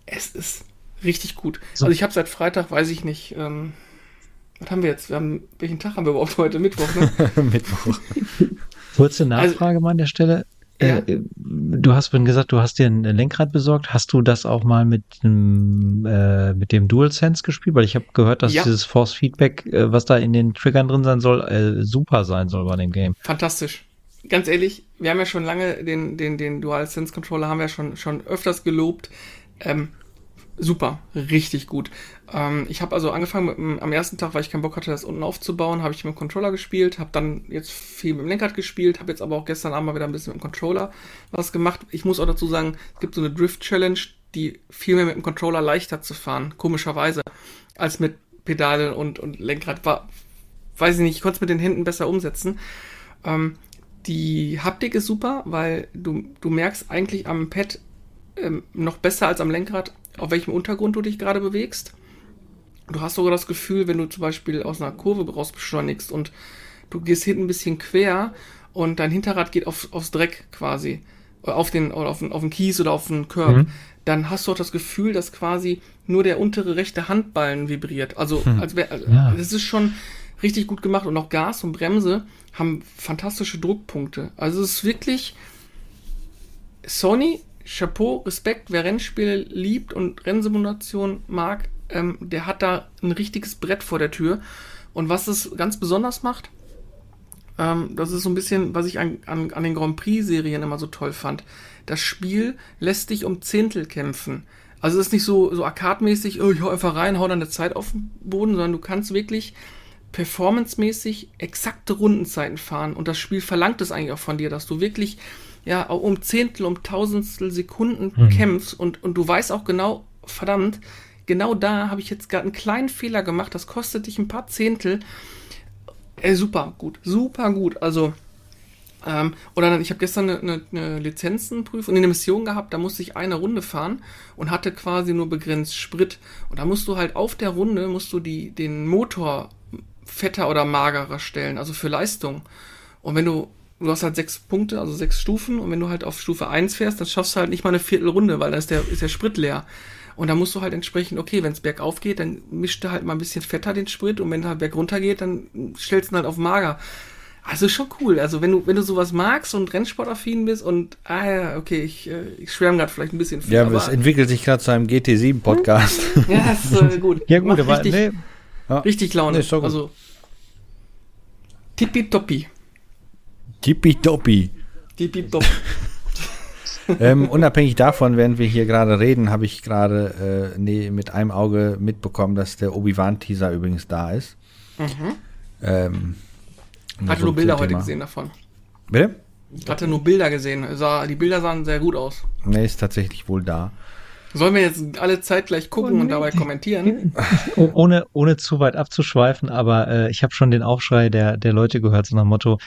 Es ist richtig gut. So. Also ich habe seit Freitag, weiß ich nicht, ähm, was haben wir jetzt? Wir haben, welchen Tag haben wir überhaupt heute? Mittwoch, ne? Mittwoch. Kurze Nachfrage mal an der Stelle. Ja. Äh, du hast vorhin gesagt, du hast dir ein Lenkrad besorgt. Hast du das auch mal mit dem, äh, mit dem DualSense gespielt? Weil ich habe gehört, dass Ja. dieses Force Feedback, äh, was da in den Triggern drin sein soll, äh, super sein soll bei dem Game. Fantastisch. Ganz ehrlich, wir haben ja schon lange den, den, den DualSense Controller haben wir schon, schon öfters gelobt. Ähm, super, richtig gut. Ähm, ich habe also angefangen mit, am ersten Tag, weil ich keinen Bock hatte, das unten aufzubauen, habe ich mit dem Controller gespielt, habe dann jetzt viel mit dem Lenkrad gespielt, habe jetzt aber auch gestern Abend mal wieder ein bisschen mit dem Controller was gemacht. Ich muss auch dazu sagen, es gibt so eine Drift Challenge, die viel mehr mit dem Controller leichter zu fahren, komischerweise, als mit Pedale und, und Lenkrad. War, weiß ich nicht, ich konnte es mit den Händen besser umsetzen. Ähm, die Haptik ist super, weil du, du merkst eigentlich am Pad ähm, noch besser als am Lenkrad, auf welchem Untergrund du dich gerade bewegst. Du hast sogar das Gefühl, wenn du zum Beispiel aus einer Kurve raus beschleunigst und du gehst hinten ein bisschen quer und dein Hinterrad geht auf, aufs Dreck quasi, oder auf den, oder auf den, auf den Kies oder auf den Curb, Mhm. dann hast du auch das Gefühl, dass quasi nur der untere rechte Handballen vibriert. Also, als wär, also, Ja. das ist schon richtig gut gemacht und auch Gas und Bremse haben fantastische Druckpunkte. Also es ist wirklich, Sony Chapeau, Respekt, wer Rennspiele liebt und Rennsimulation mag, ähm, der hat da ein richtiges Brett vor der Tür. Und was es ganz besonders macht, ähm, das ist so ein bisschen, was ich an, an, an den Grand Prix-Serien immer so toll fand. Das Spiel lässt dich um Zehntel kämpfen. Also es ist nicht so, so arcade-mäßig, oh, ich hau einfach rein, hau dann eine Zeit auf den Boden, sondern du kannst wirklich performancemäßig exakte Rundenzeiten fahren. Und das Spiel verlangt es eigentlich auch von dir, dass du wirklich ja um Zehntel, um Tausendstel Sekunden mhm. kämpfst und, und du weißt auch genau, verdammt, genau da habe ich jetzt gerade einen kleinen Fehler gemacht, das kostet dich ein paar Zehntel. Ey, super gut, super gut. Also, ähm, oder dann, ich habe gestern eine, eine, eine Lizenzenprüfung, eine Mission gehabt, da musste ich eine Runde fahren und hatte quasi nur begrenzt Sprit. Und da musst du halt auf der Runde, musst du die, den Motor fetter oder magerer stellen, also für Leistung. Und wenn du, du hast halt sechs Punkte, also sechs Stufen, und wenn du halt auf Stufe 1 fährst, dann schaffst du halt nicht mal eine Viertelrunde, weil da ist der, ist der Sprit leer. Und da musst du halt entsprechend, okay, wenn es bergauf geht, dann mischt du halt mal ein bisschen fetter den Sprit und wenn es halt bergunter geht, dann stellst du ihn halt auf mager. Also schon cool. Also wenn du, wenn du sowas magst und Rennsportaffin bist und ah ja, okay, ich, äh, ich schwärme gerade vielleicht ein bisschen viel. Ja, aber es entwickelt sich gerade zu einem GT7-Podcast. ja, ist äh, gut. ja, gut, aber richtig, nee. ja. richtig Laune. Nee, also tippitoppi. Tippitoppi. Tippitoppi. ähm, unabhängig davon, während wir hier gerade reden, habe ich gerade äh, nee, mit einem Auge mitbekommen, dass der Obi-Wan-Teaser übrigens da ist. Mhm. Ähm, Hatte nur Bilder heute gesehen davon. Bitte? Ich hatte nur Bilder gesehen. Sah, die Bilder sahen sehr gut aus. Nee, ist tatsächlich wohl da. Sollen wir jetzt alle Zeit gleich gucken oh, und dabei kommentieren? Oh, ohne, ohne zu weit abzuschweifen, aber äh, ich habe schon den Aufschrei der, der Leute gehört, so nach dem Motto,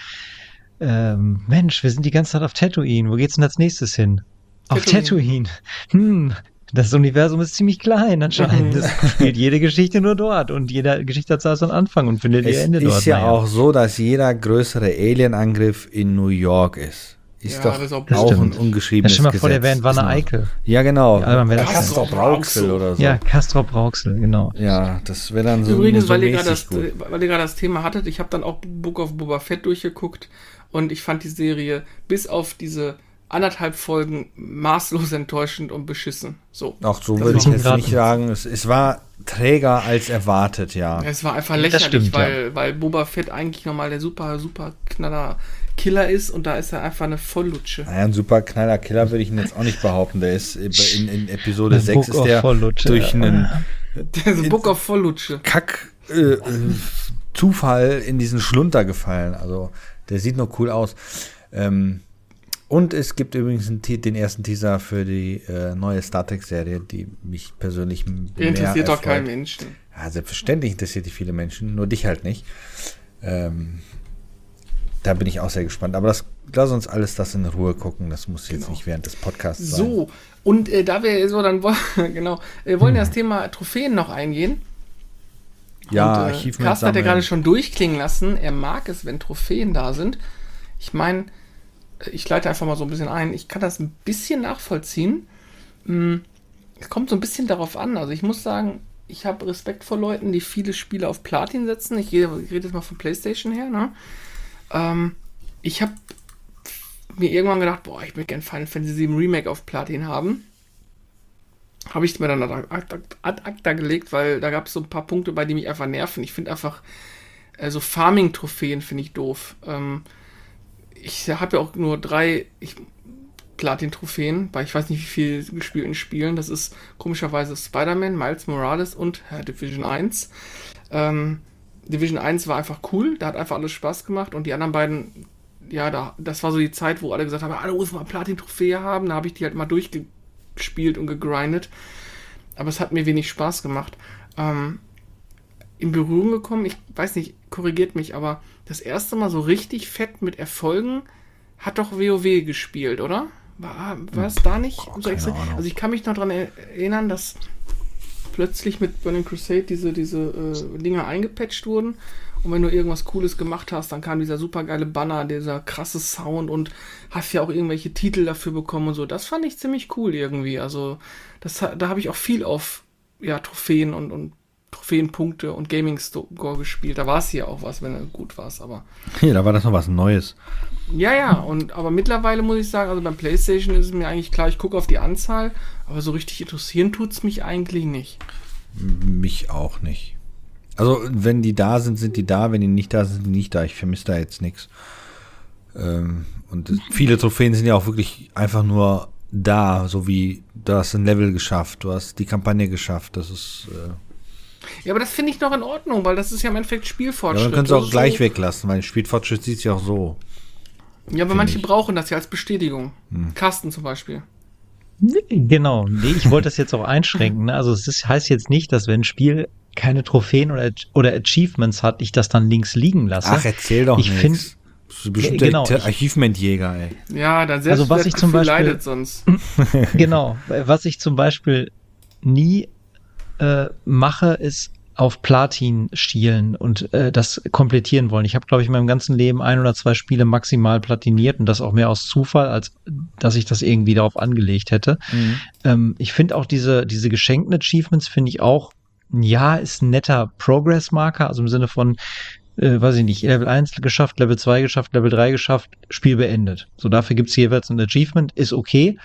ähm, Mensch, wir sind die ganze Zeit auf Tatooine. Wo geht's denn als nächstes hin? Auf Tatooine. Hm, das Universum ist ziemlich klein anscheinend. Es spielt jede Geschichte nur dort und jede Geschichte hat so einen Anfang und findet es ihr Ende dort. Es ist ja naja. auch so, dass jeder größere Alienangriff in New York ist. Ist ja, doch auch, auch ein ungeschriebenes ja, stell mal vor, der wäre in Wanne Eickel. Ja, genau. Ja, Castro Brauxel oder so. Ja, Castro Brauxel, genau. Ja, das wäre dann so Übrigens, so weil, ihr das, weil ihr gerade das Thema hattet, ich habe dann auch Book of Boba Fett durchgeguckt und ich fand die Serie bis auf diese anderthalb Folgen maßlos enttäuschend und beschissen. So. Auch so würde ich jetzt nicht sagen. Es, es, war träger als erwartet, ja. Es war einfach lächerlich, stimmt, weil, ja. weil Boba Fett eigentlich nochmal der super, super knaller Killer ist und da ist er einfach eine Volllutsche. Naja, ein super knaller Killer würde ich ihn jetzt auch nicht behaupten. Der ist in, in Episode The 6 ist der durch einen der Book of Volllutsche. Kack äh, äh, Zufall in diesen Schlunter gefallen. Also der sieht noch cool aus. Ähm, und es gibt übrigens den ersten Teaser für die äh, neue Star Trek-Serie, die mich persönlich mehr Interessiert doch keinen Menschen. Ja, selbstverständlich interessiert die viele Menschen, nur dich halt nicht. Ähm, da bin ich auch sehr gespannt. Aber das, lass uns alles das in Ruhe gucken. Das muss jetzt genau. nicht während des Podcasts sein. So, und äh, da wir so dann genau, wir wollen hm. das Thema Trophäen noch eingehen. Ja, und, äh, Carsten hat ja gerade schon durchklingen lassen, er mag es, wenn Trophäen da sind. Ich meine, ich leite einfach mal so ein bisschen ein. Ich kann das ein bisschen nachvollziehen. Hm, es kommt so ein bisschen darauf an. Also ich muss sagen, ich habe Respekt vor Leuten, die viele Spiele auf Platin setzen. Ich rede, jetzt mal von PlayStation her. Ne? Ähm, ich habe mir irgendwann gedacht, boah, ich möchte gerne Final Fantasy VII Remake auf Platin haben habe ich mir dann ad acta, ad acta gelegt, weil da gab es so ein paar Punkte, bei die mich einfach nerven. Ich finde einfach, äh, so Farming-Trophäen finde ich doof. Ähm, ich habe ja auch nur drei Platin-Trophäen, weil ich weiß nicht, wie viel gespielt in Spielen. Das ist komischerweise Spider-Man, Miles Morales und äh, Division 1. Ähm, Division 1 war einfach cool, da hat einfach alles Spaß gemacht und die anderen beiden, ja, da, das war so die Zeit, wo alle gesagt haben, alle muss mal Platin-Trophäe haben. Da habe ich die halt mal durchge gespielt und gegrindet. Aber es hat mir wenig Spaß gemacht. Ähm, in Berührung gekommen, ich weiß nicht, korrigiert mich, aber das erste Mal so richtig fett mit Erfolgen hat doch WoW gespielt, oder? War, war es da nicht oh, so? Also ich kann mich noch daran erinnern, dass plötzlich mit Burning Crusade diese, diese äh, Dinger eingepatcht wurden und wenn du irgendwas Cooles gemacht hast, dann kam dieser super geile Banner, dieser krasse Sound und hast ja auch irgendwelche Titel dafür bekommen und so. Das fand ich ziemlich cool irgendwie. Also, das, da habe ich auch viel auf ja, Trophäen und, und Trophäenpunkte und Gaming Score gespielt. Da war es hier auch was, wenn du gut warst, aber. Ja, da war das noch was Neues. Ja, ja, und aber mittlerweile muss ich sagen, also beim PlayStation ist es mir eigentlich klar, ich gucke auf die Anzahl, aber so richtig interessieren tut es mich eigentlich nicht. Mich auch nicht. Also, wenn die da sind, sind die da, wenn die nicht da sind, sind die nicht da. Ich vermisse da jetzt nichts. Ähm, und viele Trophäen sind ja auch wirklich einfach nur da, so wie du hast ein Level geschafft, du hast die Kampagne geschafft. Das ist. Äh ja, aber das finde ich noch in Ordnung, weil das ist ja im Endeffekt Spielfortschritt. Ja, dann können sie auch gleich so weglassen, weil Spielfortschritt sieht sich auch so. Ja, aber manche ich. brauchen das ja als Bestätigung. Hm. Carsten zum Beispiel. Genau, nee, ich wollte das jetzt auch einschränken. Ne? Also es ist, heißt jetzt nicht, dass wenn ein Spiel keine Trophäen oder, oder Achievements hat, ich das dann links liegen lasse. Ach, erzähl doch ich finde Bestimmt genau, der Achievement-Jäger, ey. Ja, dann selbst also was ich zum Beispiel leidet sonst. genau, was ich zum Beispiel nie äh, mache, ist auf Platin schielen und äh, das komplettieren wollen. Ich habe, glaube ich, in meinem ganzen Leben ein oder zwei Spiele maximal platiniert und das auch mehr aus Zufall, als dass ich das irgendwie darauf angelegt hätte. Mhm. Ähm, ich finde auch diese, diese geschenkten Achievements finde ich auch, ja, ist ein netter Progress-Marker, also im Sinne von, äh, weiß ich nicht, Level 1 geschafft, Level 2 geschafft, Level 3 geschafft, Spiel beendet. So, dafür gibt's jeweils ein Achievement, ist okay.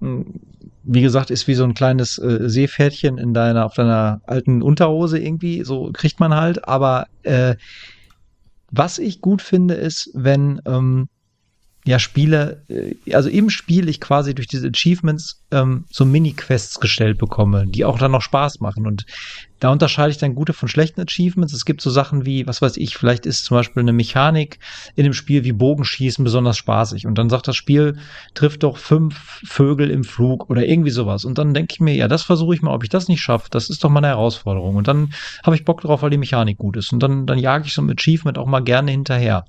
Hm, wie gesagt, ist wie so ein kleines äh, Seepferdchen in deiner, auf deiner alten Unterhose irgendwie, so kriegt man halt, aber äh, was ich gut finde, ist, wenn ähm, ja Spiele, äh, also im Spiel ich quasi durch diese Achievements ähm, so Mini-Quests gestellt bekomme, die auch dann noch Spaß machen. Und da unterscheide ich dann gute von schlechten Achievements. Es gibt so Sachen wie, was weiß ich, vielleicht ist zum Beispiel eine Mechanik in dem Spiel wie Bogenschießen besonders spaßig. Und dann sagt das Spiel, trifft doch fünf Vögel im Flug oder irgendwie sowas. Und dann denke ich mir, ja, das versuche ich mal, ob ich das nicht schaffe. Das ist doch mal eine Herausforderung. Und dann habe ich Bock drauf, weil die Mechanik gut ist. Und dann, dann jage ich so ein Achievement auch mal gerne hinterher.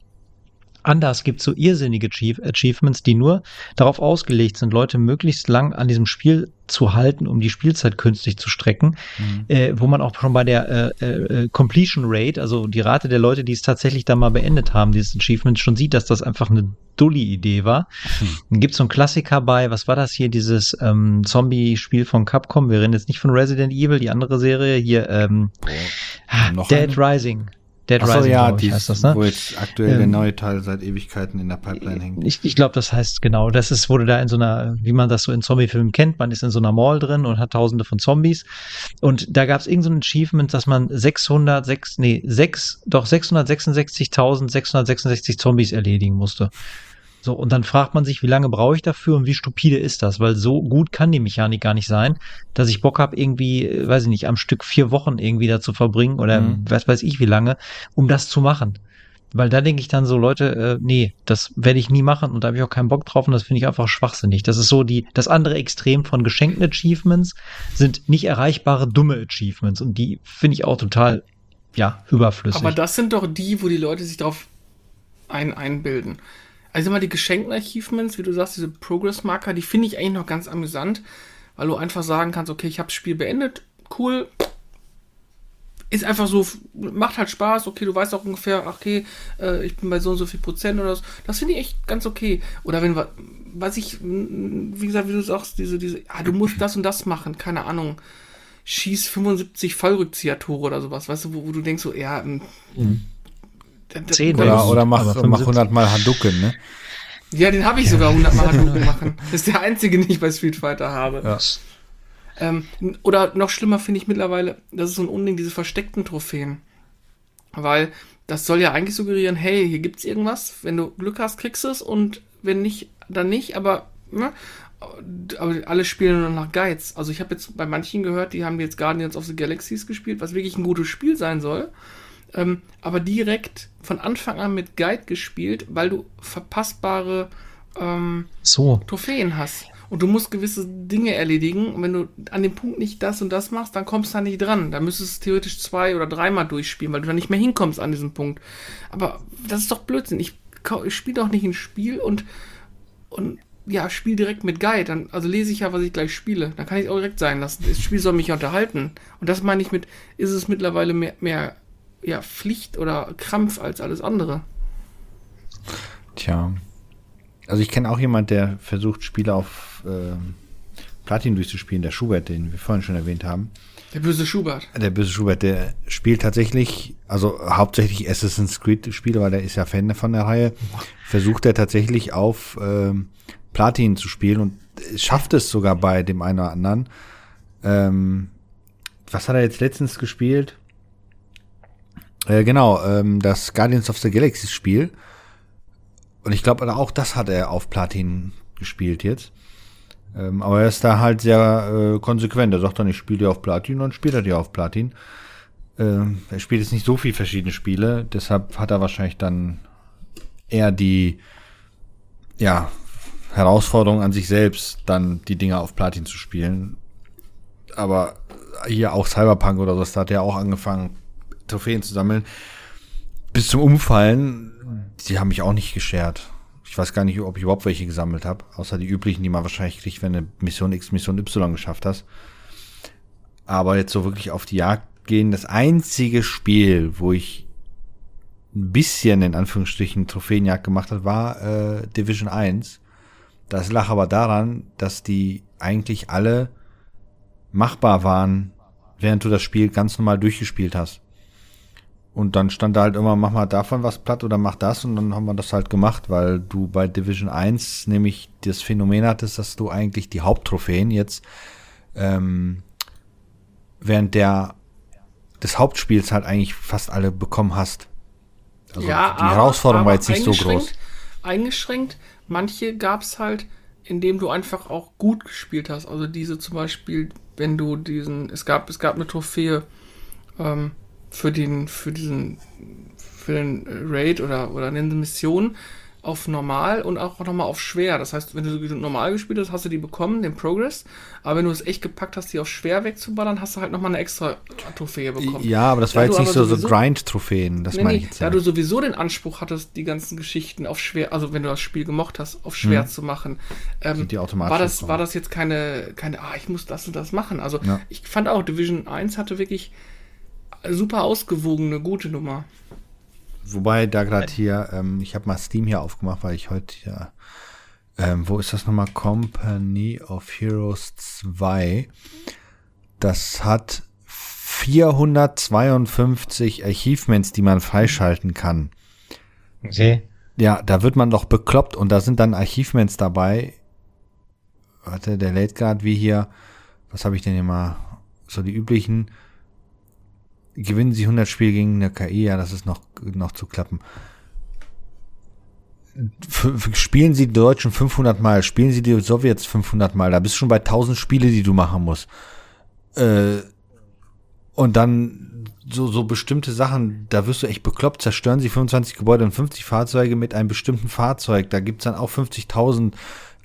Anders gibt so irrsinnige Achievements, die nur darauf ausgelegt sind, Leute möglichst lang an diesem Spiel zu halten, um die Spielzeit künstlich zu strecken, mhm. äh, wo man auch schon bei der äh, äh, Completion Rate, also die Rate der Leute, die es tatsächlich da mal beendet haben, dieses Achievement, schon sieht, dass das einfach eine Dulli-Idee war. Mhm. Dann gibt so einen Klassiker bei, was war das hier, dieses ähm, Zombie-Spiel von Capcom, wir reden jetzt nicht von Resident Evil, die andere Serie, hier ähm, oh, Dead eine? Rising. Dead Achso, Rising, ja, dies, heißt das, ne? wo jetzt aktuell ähm, der neue Teil seit Ewigkeiten in der Pipeline hängt. Ich, ich glaube, das heißt genau, das ist, wurde da in so einer, wie man das so in Zombie-Filmen kennt, man ist in so einer Mall drin und hat tausende von Zombies und da gab es irgendein so Achievement, dass man 600, 6, nee, 6, doch 666.666 Zombies erledigen musste. So, und dann fragt man sich, wie lange brauche ich dafür und wie stupide ist das? Weil so gut kann die Mechanik gar nicht sein, dass ich Bock habe, irgendwie, äh, weiß ich nicht, am Stück vier Wochen irgendwie da zu verbringen oder mhm. was weiß ich wie lange, um das zu machen. Weil da denke ich dann so, Leute, äh, nee, das werde ich nie machen und da habe ich auch keinen Bock drauf und das finde ich einfach schwachsinnig. Das ist so die, das andere Extrem von geschenkten Achievements sind nicht erreichbare dumme Achievements und die finde ich auch total, ja, überflüssig. Aber das sind doch die, wo die Leute sich drauf ein, einbilden. Also mal die geschenkten Achievements, wie du sagst, diese Progress-Marker, die finde ich eigentlich noch ganz amüsant, weil du einfach sagen kannst, okay, ich habe das Spiel beendet, cool. Ist einfach so, macht halt Spaß, okay, du weißt auch ungefähr, okay, äh, ich bin bei so und so viel Prozent oder so. Das finde ich echt ganz okay. Oder wenn, was ich, wie gesagt, wie du sagst, diese, diese, ah, du musst das und das machen, keine Ahnung schieß 75 Fallrückzieher-Tore oder sowas, weißt du, wo, wo, du denkst so, ja, mhm. Zehn oder, oder mach, mach 100 Mal Hadouken, ne? Ja, den habe ich sogar 100 Mal Hadouken machen. Das ist der einzige, den ich bei Street Fighter habe. Ja. Ähm, oder noch schlimmer finde ich mittlerweile, das ist so ein Unding, diese versteckten Trophäen. Weil das soll ja eigentlich suggerieren, hey, hier gibt's irgendwas. Wenn du Glück hast, kriegst du es und wenn nicht, dann nicht. Aber, ne? aber alle spielen nur nach Guides. Also ich habe jetzt bei manchen gehört, die haben jetzt Guardians of the Galaxies gespielt, was wirklich ein gutes Spiel sein soll ähm, aber direkt von Anfang an mit Guide gespielt, weil du verpassbare ähm, so. Trophäen hast. Und du musst gewisse Dinge erledigen. Und wenn du an dem Punkt nicht das und das machst, dann kommst du da nicht dran. Da müsstest du theoretisch zwei oder dreimal durchspielen, weil du da nicht mehr hinkommst an diesem Punkt. Aber das ist doch Blödsinn. Ich, ich spiele doch nicht ein Spiel und, und ja, spiel direkt mit Guide. Dann, also lese ich ja, was ich gleich spiele. Dann kann ich es auch direkt sein lassen. Das Spiel soll mich ja unterhalten. Und das meine ich mit, ist es mittlerweile mehr, mehr ja, Pflicht oder Krampf als alles andere. Tja. Also ich kenne auch jemand, der versucht, Spiele auf äh, Platin durchzuspielen, der Schubert, den wir vorhin schon erwähnt haben. Der böse Schubert. Der böse Schubert, der spielt tatsächlich, also hauptsächlich Assassin's Creed Spiele, weil der ist ja Fan von der Reihe, versucht er tatsächlich auf ähm, Platin zu spielen und schafft es sogar bei dem einen oder anderen. Ähm, was hat er jetzt letztens gespielt? Äh, genau, ähm, das Guardians of the Galaxy Spiel. Und ich glaube, auch das hat er auf Platin gespielt jetzt. Ähm, aber er ist da halt sehr äh, konsequent. Er sagt dann, ich spiele dir auf Platin und spielt er dir auf Platin. Ähm, er spielt jetzt nicht so viel verschiedene Spiele, deshalb hat er wahrscheinlich dann eher die ja, Herausforderung an sich selbst, dann die Dinge auf Platin zu spielen. Aber hier auch Cyberpunk oder so, da hat er auch angefangen, Trophäen zu sammeln. Bis zum Umfallen, die haben mich auch nicht geschert. Ich weiß gar nicht, ob ich überhaupt welche gesammelt habe, außer die üblichen, die man wahrscheinlich kriegt, wenn du Mission X, Mission Y geschafft hast. Aber jetzt so wirklich auf die Jagd gehen, das einzige Spiel, wo ich ein bisschen in Anführungsstrichen Trophäenjagd gemacht hat, war äh, Division 1. Das lag aber daran, dass die eigentlich alle machbar waren, während du das Spiel ganz normal durchgespielt hast. Und dann stand da halt immer, mach mal davon was platt oder mach das und dann haben wir das halt gemacht, weil du bei Division 1 nämlich das Phänomen hattest, dass du eigentlich die Haupttrophäen jetzt ähm, während der des Hauptspiels halt eigentlich fast alle bekommen hast. Also ja, die aber, Herausforderung aber war jetzt nicht so groß. Eingeschränkt, manche gab's halt, indem du einfach auch gut gespielt hast. Also diese zum Beispiel, wenn du diesen, es gab, es gab eine Trophäe, ähm, für den, für diesen, für den Raid oder, oder eine Mission auf normal und auch nochmal auf schwer. Das heißt, wenn du normal gespielt hast, hast du die bekommen, den Progress. Aber wenn du es echt gepackt hast, die auf schwer wegzuballern, hast du halt nochmal eine extra Trophäe bekommen. Ja, aber das da war jetzt nicht so, so Grind-Trophäen, das nee, meine ich jetzt. Da du sowieso den Anspruch hattest, die ganzen Geschichten auf schwer, also wenn du das Spiel gemocht hast, auf schwer hm. zu machen, ähm, die automatisch war das, war das jetzt keine, keine, ah, ich muss das und das machen. Also ja. ich fand auch, Division 1 hatte wirklich super ausgewogene, gute Nummer. Wobei da gerade hier, ähm, ich habe mal Steam hier aufgemacht, weil ich heute ja, ähm, wo ist das nochmal? Company of Heroes 2. Das hat 452 Achievements, die man freischalten kann. Okay. Ja, da wird man doch bekloppt und da sind dann Achievements dabei. Warte, der lädt gerade wie hier. Was habe ich denn hier mal? So die üblichen gewinnen sie 100 Spiele gegen eine KI, ja, das ist noch, noch zu klappen. F spielen sie die Deutschen 500 Mal, spielen sie die Sowjets 500 Mal, da bist du schon bei 1000 Spiele, die du machen musst. Äh, und dann so, so bestimmte Sachen, da wirst du echt bekloppt, zerstören sie 25 Gebäude und 50 Fahrzeuge mit einem bestimmten Fahrzeug, da gibt's dann auch 50.000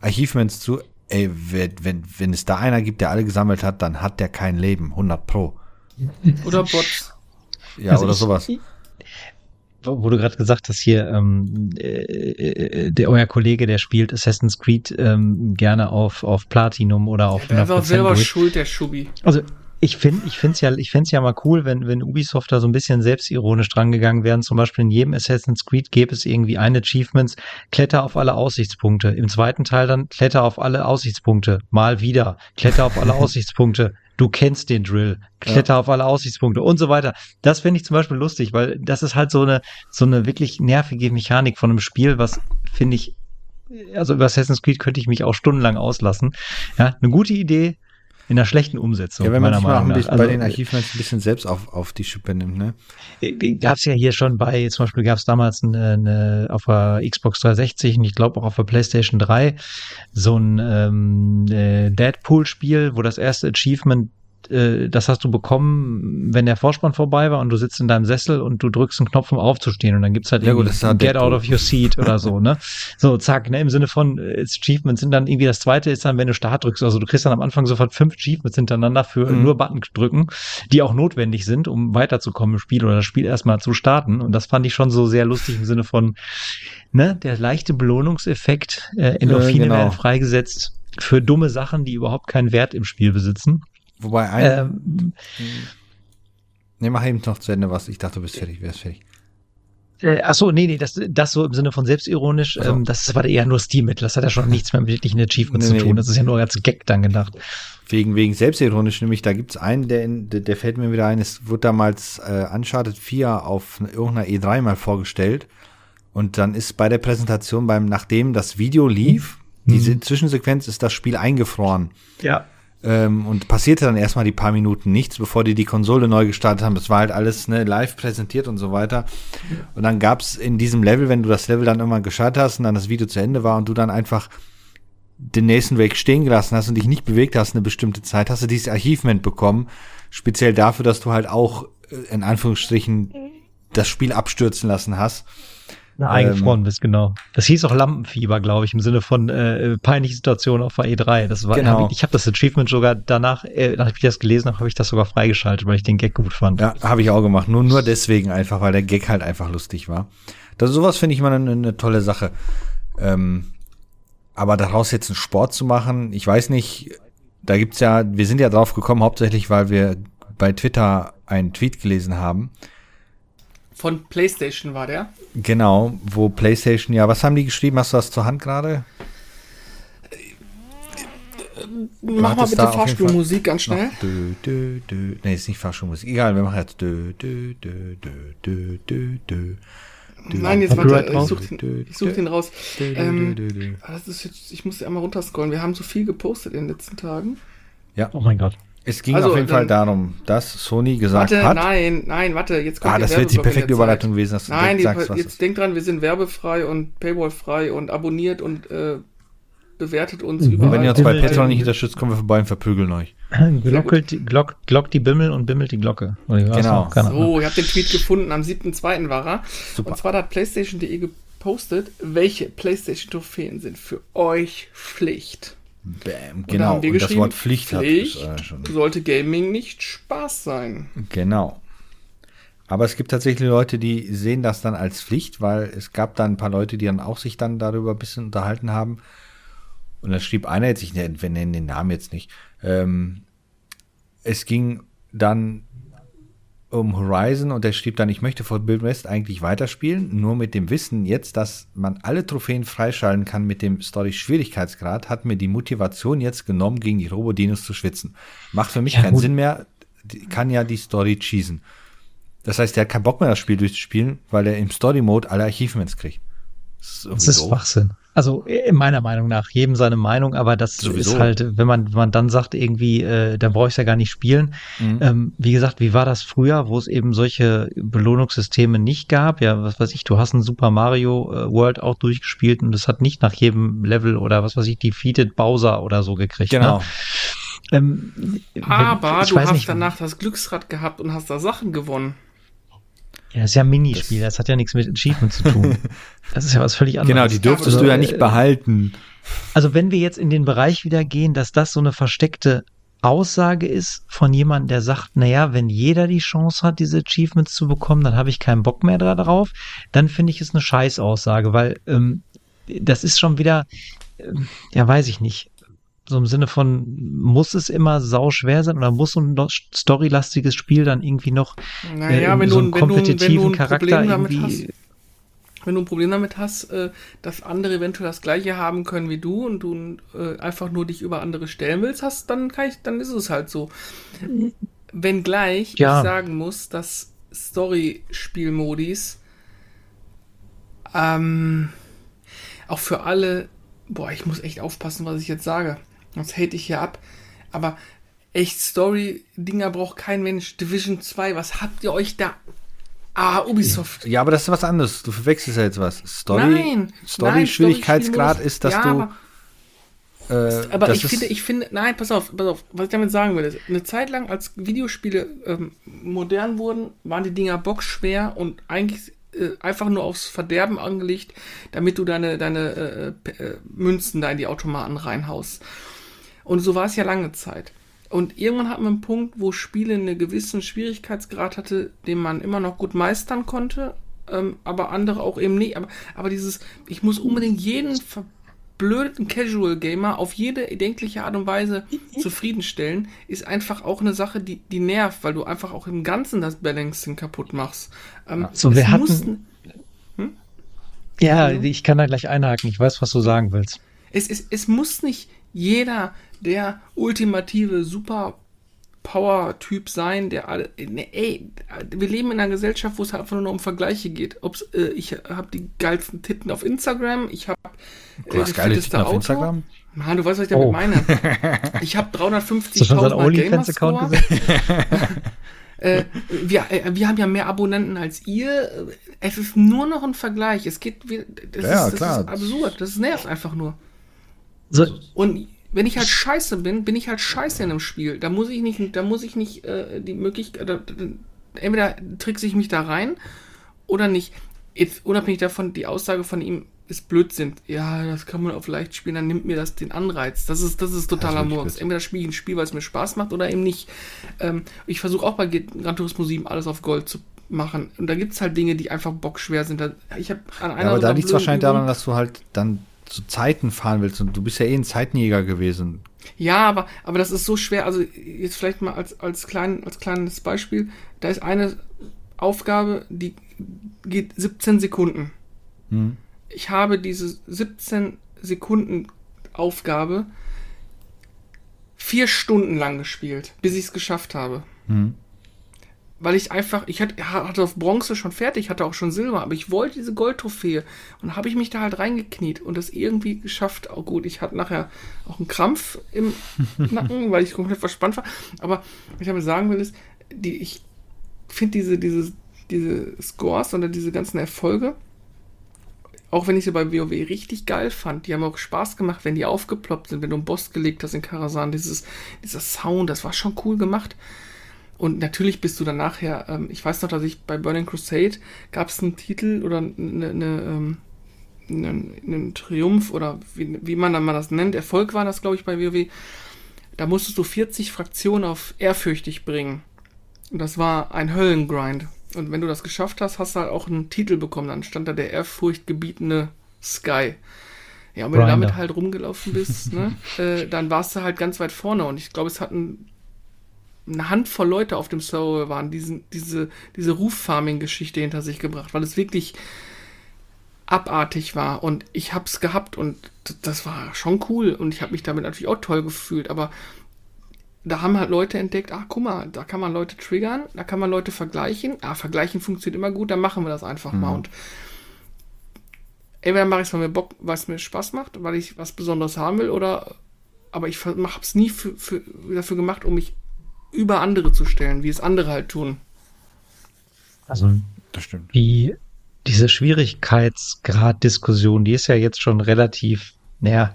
Achievements zu. Ey, wenn, wenn, wenn es da einer gibt, der alle gesammelt hat, dann hat der kein Leben, 100 Pro. Oder Bots. Ja, also oder ich, sowas. wo du gerade gesagt hast, hier, ähm, äh, äh, der euer Kollege, der spielt Assassin's Creed ähm, gerne auf, auf Platinum oder auf Der war selber durch. schuld, der Schubi. Also ich finde, ich finde es ja, ich find's ja mal cool, wenn, wenn Ubisoft da so ein bisschen selbstironisch drangegangen wären. Zum Beispiel in jedem Assassin's Creed gäbe es irgendwie ein Achievements, Kletter auf alle Aussichtspunkte. Im zweiten Teil dann Kletter auf alle Aussichtspunkte. Mal wieder. Kletter auf alle Aussichtspunkte du kennst den Drill, kletter ja. auf alle Aussichtspunkte und so weiter. Das finde ich zum Beispiel lustig, weil das ist halt so eine, so eine wirklich nervige Mechanik von einem Spiel, was finde ich, also über Assassin's Creed könnte ich mich auch stundenlang auslassen. Ja, eine gute Idee, in einer schlechten Umsetzung. Ja, wenn man sich mal bisschen, also, bei den Archiven ein bisschen selbst auf, auf die Schippe nimmt, ne? Äh, gab es ja hier schon bei, zum Beispiel gab es damals eine, eine, auf der Xbox 360 und ich glaube auch auf der PlayStation 3 so ein ähm, äh, Deadpool-Spiel, wo das erste Achievement äh, das hast du bekommen, wenn der Vorspann vorbei war und du sitzt in deinem Sessel und du drückst einen Knopf, um aufzustehen und dann gibt's halt ja, gut, Get out of your seat oder so, ne? So, zack, ne? Im Sinne von äh, Achievements sind dann irgendwie das zweite ist dann, wenn du Start drückst, also du kriegst dann am Anfang sofort fünf Achievements hintereinander für mhm. nur Button drücken, die auch notwendig sind, um weiterzukommen im Spiel oder das Spiel erstmal zu starten. Und das fand ich schon so sehr lustig im Sinne von, ne, der leichte Belohnungseffekt, äh, Endorphine äh, genau. werden freigesetzt für dumme Sachen, die überhaupt keinen Wert im Spiel besitzen. Wobei ein. Ähm, ne, mach eben noch zu Ende was. Ich dachte, du bist fertig, wärst fertig. Äh, achso, nee, nee, das, das so im Sinne von selbstironisch, also. ähm, das war eher nur Stilmittel. Das hat ja schon nichts mehr mit wirklichen Achievements nee, zu tun. Nee. Das ist ja nur als Gag dann gedacht. Wegen, wegen selbstironisch, nämlich da gibt's einen, der, in, der, der fällt mir wieder ein, es wurde damals äh, Uncharted 4 auf irgendeiner E3 mal vorgestellt. Und dann ist bei der Präsentation, beim, nachdem das Video lief, mhm. diese Zwischensequenz ist das Spiel eingefroren. Ja. Ähm, und passierte dann erstmal die paar Minuten nichts, bevor die die Konsole neu gestartet haben. Das war halt alles ne, live präsentiert und so weiter. Und dann gab's in diesem Level, wenn du das Level dann irgendwann gestartet hast und dann das Video zu Ende war und du dann einfach den nächsten Weg stehen gelassen hast und dich nicht bewegt hast eine bestimmte Zeit, hast du dieses Archivement bekommen. Speziell dafür, dass du halt auch äh, in Anführungsstrichen das Spiel abstürzen lassen hast. Na, eingefroren ähm, bist, genau. Das hieß auch Lampenfieber, glaube ich, im Sinne von äh, peinliche Situation auf der E3. Das war, genau. hab ich, ich habe das Achievement sogar danach, äh, nachdem ich das gelesen habe, habe ich das sogar freigeschaltet, weil ich den Gag gut fand. Ja, habe ich auch gemacht. Nur, nur deswegen einfach, weil der Gag halt einfach lustig war. Das, sowas finde ich mal eine, eine tolle Sache. Ähm, aber daraus jetzt einen Sport zu machen, ich weiß nicht, da gibt's ja, wir sind ja drauf gekommen, hauptsächlich, weil wir bei Twitter einen Tweet gelesen haben. Von PlayStation war der? Genau, wo PlayStation, ja, was haben die geschrieben? Hast du das zur Hand gerade? Mach mal bitte Fahrstuhlmusik ganz schnell. Dö, dö, dö. Nee, ist nicht Fahrstuhlmusik. Egal, wir machen jetzt dö, dö, dö, dö, dö, dö, dö. Nein, jetzt warte, ich such den, ich such den raus. Ähm, das ist jetzt, ich muss einmal runterscrollen. Wir haben so viel gepostet in den letzten Tagen. Ja. Oh mein Gott. Es ging also, auf jeden Fall darum, dass Sony gesagt warte, hat. Nein, nein, warte, jetzt kommt Ah, das wird die perfekte Überleitung gewesen, dass du nein, sagst, was jetzt denk dran, wir sind werbefrei und paywallfrei und abonniert und äh, bewertet uns mhm. überall. Und wenn ihr uns bei Patreon nicht unterstützt, kommen wir vorbei und verprügeln euch. Glockelt, glock, glockt die Bimmel und bimmelt die Glocke. Genau. So, ihr habt den Tweet gefunden, am 7.2. war er. Super. Und zwar hat PlayStation.de gepostet, welche PlayStation-Trophäen sind für euch Pflicht. Bam, genau. Und, und das Wort Pflicht, Pflicht hat schon. sollte Gaming nicht Spaß sein. Genau. Aber es gibt tatsächlich Leute, die sehen das dann als Pflicht, weil es gab dann ein paar Leute, die dann auch sich dann darüber ein bisschen unterhalten haben und dann schrieb einer jetzt, ich nenne den Namen jetzt nicht, ähm, es ging dann um Horizon und der schrieb dann, ich möchte Build West eigentlich weiterspielen, nur mit dem Wissen jetzt, dass man alle Trophäen freischalten kann mit dem Story-Schwierigkeitsgrad, hat mir die Motivation jetzt genommen, gegen die Robodinos zu schwitzen. Macht für mich ja, keinen gut. Sinn mehr, kann ja die Story cheesen. Das heißt, der hat keinen Bock mehr, das Spiel durchzuspielen, weil er im Story-Mode alle Achievements kriegt. Das ist, das ist Schwachsinn. Also in meiner Meinung nach, jedem seine Meinung, aber das Sowieso. ist halt, wenn man, wenn man dann sagt, irgendwie, äh, dann brauche ich ja gar nicht spielen. Mhm. Ähm, wie gesagt, wie war das früher, wo es eben solche Belohnungssysteme nicht gab? Ja, was weiß ich, du hast ein Super Mario äh, World auch durchgespielt und das hat nicht nach jedem Level oder was weiß ich, defeated Bowser oder so gekriegt. Ne? Genau. Ne? Ähm, aber du hast nicht, danach das Glücksrad gehabt und hast da Sachen gewonnen. Ja, das ist ja ein Minispiel, das, das hat ja nichts mit Achievement zu tun. Das ist ja was völlig anderes. Genau, die dürftest also, du ja nicht äh, behalten. Also wenn wir jetzt in den Bereich wieder gehen, dass das so eine versteckte Aussage ist von jemandem, der sagt, naja, wenn jeder die Chance hat, diese Achievements zu bekommen, dann habe ich keinen Bock mehr darauf, dann finde ich es eine Scheißaussage, weil ähm, das ist schon wieder, äh, ja, weiß ich nicht so im Sinne von, muss es immer sau schwer sein oder muss so ein storylastiges Spiel dann irgendwie noch naja, äh, wenn so einen du, kompetitiven wenn du, wenn du ein Charakter irgendwie... Hast, wenn du ein Problem damit hast, äh, dass andere eventuell das gleiche haben können wie du und du äh, einfach nur dich über andere stellen willst, hast, dann kann ich, dann ist es halt so. Wenngleich ja. ich sagen muss, dass Story-Spielmodis ähm, auch für alle, boah, ich muss echt aufpassen, was ich jetzt sage Sonst hate ich hier ab. Aber echt Story-Dinger braucht kein Mensch. Division 2, was habt ihr euch da Ah, Ubisoft. Ja, aber das ist was anderes. Du verwechselst ja jetzt was. Story, nein, Story Schwierigkeitsgrad ist, dass ja, du. Aber, äh, aber ich finde, ich finde, nein, pass auf, pass auf, was ich damit sagen will. Eine Zeit lang, als Videospiele ähm, modern wurden, waren die Dinger boxschwer und eigentlich äh, einfach nur aufs Verderben angelegt, damit du deine, deine äh, äh, Münzen da in die Automaten reinhaust. Und so war es ja lange Zeit. Und irgendwann hat man einen Punkt, wo Spiele einen gewissen Schwierigkeitsgrad hatte, den man immer noch gut meistern konnte, ähm, aber andere auch eben nicht. Aber, aber dieses, ich muss unbedingt jeden verblödeten Casual Gamer auf jede erdenkliche Art und Weise zufriedenstellen, ist einfach auch eine Sache, die, die nervt, weil du einfach auch im Ganzen das Balancing kaputt machst. Ähm, so, wir hatten, Ja, also, ich kann da gleich einhaken. Ich weiß, was du sagen willst. Es, es, es muss nicht jeder der ultimative Super Power-Typ sein, der alle. Ne, ey, wir leben in einer Gesellschaft, wo es halt einfach nur um Vergleiche geht. Ob's, äh, ich habe die geilsten Titten auf Instagram, ich habe äh, du hast geile Titten auf Instagram? Mann, du weißt, was ich damit oh. meine. Ich habe 350.000 Gamer-Score. äh, wir, äh, wir haben ja mehr Abonnenten als ihr. Es ist nur noch ein Vergleich. Es geht, das, ja, ist, das klar. ist absurd. Das nervt einfach nur. So. Und wenn ich halt scheiße bin, bin ich halt scheiße in einem Spiel. Da muss ich nicht, da muss ich nicht äh, die Möglichkeit, da, entweder trickse ich mich da rein oder nicht. Jetzt unabhängig davon, die Aussage von ihm ist Blödsinn. Ja, das kann man auf leicht spielen, dann nimmt mir das den Anreiz. Das ist, das ist totaler Murks. Entweder spiele ich ein Spiel, weil es mir Spaß macht oder eben nicht. Ähm, ich versuche auch bei Gran Turismo 7 alles auf Gold zu machen. Und da gibt es halt Dinge, die einfach bockschwer sind. Ich habe an einer ja, aber da liegt es wahrscheinlich daran, dass du halt dann zu Zeiten fahren willst und du bist ja eh ein Zeitenjäger gewesen. Ja, aber, aber das ist so schwer. Also jetzt vielleicht mal als, als, klein, als kleines Beispiel. Da ist eine Aufgabe, die geht 17 Sekunden. Hm. Ich habe diese 17 Sekunden Aufgabe vier Stunden lang gespielt, bis ich es geschafft habe. Hm weil ich einfach, ich hatte, auf Bronze schon fertig, hatte auch schon Silber, aber ich wollte diese Goldtrophäe und habe ich mich da halt reingekniet und das irgendwie geschafft. Auch gut, ich hatte nachher auch einen Krampf im Nacken, weil ich komplett verspannt war. Aber was ich damit sagen will, ist, die, ich finde diese, diese, diese Scores oder diese ganzen Erfolge, auch wenn ich sie bei WoW richtig geil fand, die haben auch Spaß gemacht, wenn die aufgeploppt sind, wenn du einen Boss gelegt hast in Karasan, dieses, dieser Sound, das war schon cool gemacht. Und natürlich bist du dann nachher, ähm, ich weiß noch, dass ich bei Burning Crusade gab es einen Titel oder eine, eine, ähm, einen, einen Triumph oder wie, wie man dann mal das nennt, Erfolg war das, glaube ich, bei WoW. Da musstest du 40 Fraktionen auf ehrfürchtig bringen. Und das war ein Höllengrind. Und wenn du das geschafft hast, hast du halt auch einen Titel bekommen. Dann stand da der ehrfurchtgebietene Sky. Ja, und wenn Grinder. du damit halt rumgelaufen bist, ne, äh, dann warst du halt ganz weit vorne. Und ich glaube, es hatten eine Handvoll Leute auf dem Server waren, diesen, diese, diese Ruf-Farming-Geschichte hinter sich gebracht, weil es wirklich abartig war. Und ich hab's gehabt und das war schon cool. Und ich habe mich damit natürlich auch toll gefühlt, aber da haben halt Leute entdeckt, ach guck mal, da kann man Leute triggern, da kann man Leute vergleichen, ah, vergleichen funktioniert immer gut, dann machen wir das einfach mhm. mal und entweder mache ich es, weil mir Bock, weil es mir Spaß macht, weil ich was Besonderes haben will oder aber ich habe es nie für, für, dafür gemacht, um mich über andere zu stellen, wie es andere halt tun. Also, das stimmt. Wie diese Schwierigkeitsgrad-Diskussion, die ist ja jetzt schon relativ, naja,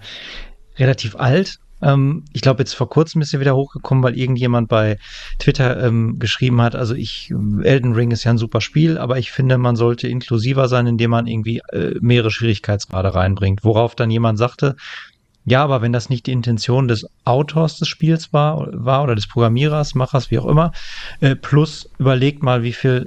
relativ alt. Ähm, ich glaube, jetzt vor kurzem ist sie wieder hochgekommen, weil irgendjemand bei Twitter ähm, geschrieben hat, also ich, Elden Ring ist ja ein super Spiel, aber ich finde, man sollte inklusiver sein, indem man irgendwie äh, mehrere Schwierigkeitsgrade reinbringt. Worauf dann jemand sagte, ja, aber wenn das nicht die Intention des Autors des Spiels war, war oder des Programmierers, Machers, wie auch immer, äh, plus überlegt mal, wie viel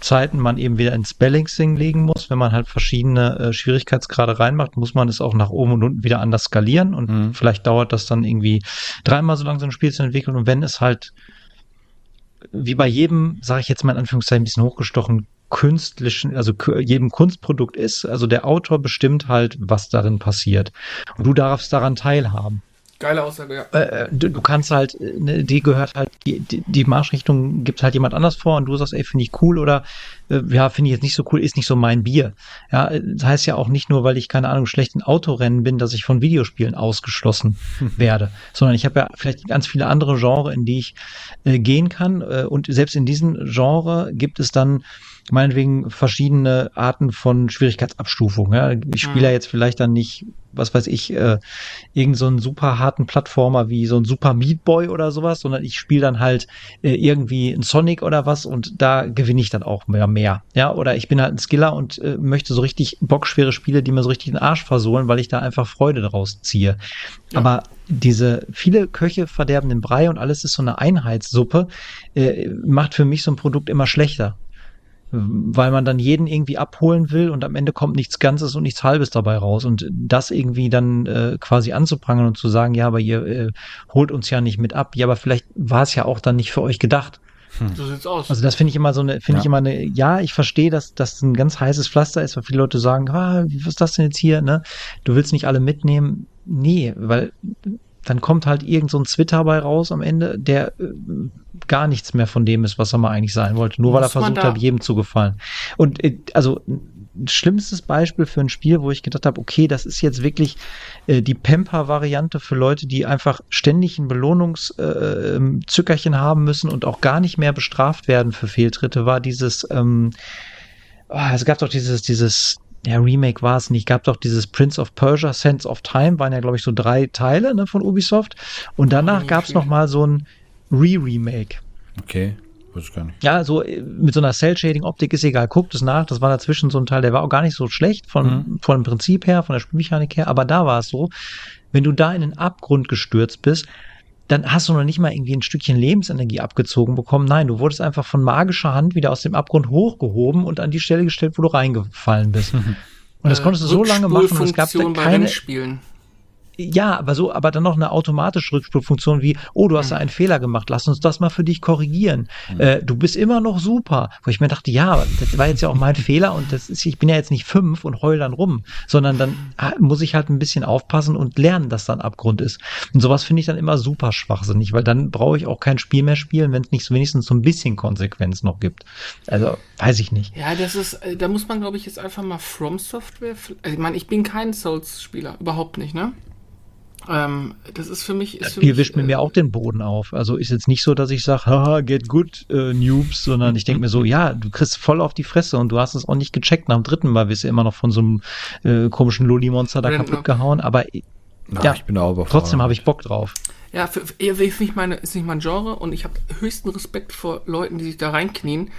Zeiten man eben wieder ins Balancing legen muss, wenn man halt verschiedene äh, Schwierigkeitsgrade reinmacht, muss man es auch nach oben und unten wieder anders skalieren. Und mhm. vielleicht dauert das dann irgendwie dreimal so lange so ein Spiel zu entwickeln. Und wenn es halt wie bei jedem, sage ich jetzt mal in Anführungszeichen ein bisschen hochgestochen, künstlichen, also jedem Kunstprodukt ist. Also der Autor bestimmt halt, was darin passiert. Und du darfst daran teilhaben. Geile Aussage, ja. Äh, äh du, du, kannst halt, ne, die gehört halt, die, die Marschrichtung gibt halt jemand anders vor und du sagst, ey, finde ich cool oder äh, ja, finde ich jetzt nicht so cool, ist nicht so mein Bier. Ja, das heißt ja auch nicht nur, weil ich, keine Ahnung, schlechten Autorennen bin, dass ich von Videospielen ausgeschlossen werde, sondern ich habe ja vielleicht ganz viele andere Genres, in die ich äh, gehen kann äh, und selbst in diesen Genre gibt es dann meinetwegen verschiedene Arten von Schwierigkeitsabstufung. Ja. Ich spiele mhm. ja jetzt vielleicht dann nicht, was weiß ich, äh, irgend so einen super harten Plattformer wie so ein Super Meat Boy oder sowas, sondern ich spiele dann halt äh, irgendwie ein Sonic oder was und da gewinne ich dann auch mehr, mehr. Ja, oder ich bin halt ein Skiller und äh, möchte so richtig bockschwere Spiele, die mir so richtig den Arsch versohlen, weil ich da einfach Freude daraus ziehe. Ja. Aber diese viele Köche verderben den Brei und alles ist so eine Einheitssuppe, äh, macht für mich so ein Produkt immer schlechter weil man dann jeden irgendwie abholen will und am Ende kommt nichts Ganzes und nichts Halbes dabei raus. Und das irgendwie dann äh, quasi anzuprangern und zu sagen, ja, aber ihr äh, holt uns ja nicht mit ab. Ja, aber vielleicht war es ja auch dann nicht für euch gedacht. Hm. So sieht's aus. Also das finde ich immer so eine, finde ja. ich immer eine, ja, ich verstehe, dass das ein ganz heißes Pflaster ist, weil viele Leute sagen, ah, was ist das denn jetzt hier, ne? Du willst nicht alle mitnehmen. Nee, weil dann kommt halt irgend so ein Twitter bei raus am Ende, der äh, gar nichts mehr von dem ist, was er mal eigentlich sein wollte, nur Muss weil er versucht hat, jedem zu gefallen. Und äh, also schlimmstes Beispiel für ein Spiel, wo ich gedacht habe, okay, das ist jetzt wirklich äh, die Pamper-Variante für Leute, die einfach ständig ein Belohnungszückerchen äh, haben müssen und auch gar nicht mehr bestraft werden für Fehltritte, war dieses, ähm, oh, es gab doch dieses, dieses, ja, Remake war es nicht. Gab doch dieses Prince of Persia, Sense of Time, waren ja, glaube ich, so drei Teile ne, von Ubisoft. Und danach oh, gab es noch mal so ein Re-Remake. Okay. Weiß ich gar nicht. Ja, so äh, mit so einer Cell-Shading-Optik ist egal. Guckt es nach. Das war dazwischen so ein Teil, der war auch gar nicht so schlecht von, mhm. von dem Prinzip her, von der Spielmechanik her. Aber da war es so, wenn du da in den Abgrund gestürzt bist, dann hast du noch nicht mal irgendwie ein Stückchen Lebensenergie abgezogen bekommen. Nein, du wurdest einfach von magischer Hand wieder aus dem Abgrund hochgehoben und an die Stelle gestellt, wo du reingefallen bist. Und das äh, konntest du so lange machen, es gab keine, ja, aber so, aber dann noch eine automatische Rückspulfunktion wie, oh, du hast da mhm. einen Fehler gemacht, lass uns das mal für dich korrigieren. Mhm. Äh, du bist immer noch super. Wo ich mir dachte, ja, das war jetzt ja auch mein Fehler und das ist, ich bin ja jetzt nicht fünf und heul dann rum, sondern dann ah, muss ich halt ein bisschen aufpassen und lernen, dass dann Abgrund ist. Und sowas finde ich dann immer super schwachsinnig, weil dann brauche ich auch kein Spiel mehr spielen, wenn es nicht wenigstens so ein bisschen Konsequenz noch gibt. Also, weiß ich nicht. Ja, das ist, äh, da muss man, glaube ich, jetzt einfach mal From Software, also ich meine, ich bin kein Souls-Spieler, überhaupt nicht, ne? Ähm, das ist für mich. Ist das Spiel wischt mir äh, auch den Boden auf. Also ist jetzt nicht so, dass ich sage, haha, get good, äh, Noobs, sondern ich denke mir so, ja, du kriegst voll auf die Fresse und du hast es auch nicht gecheckt. Nach dem dritten Mal wirst du immer noch von so einem äh, komischen Loli-Monster da kaputt gehauen. Aber Na, ja, ich bin auch trotzdem habe ich Bock drauf. Ja, für, für, ist, nicht meine, ist nicht mein Genre und ich habe höchsten Respekt vor Leuten, die sich da reinknien.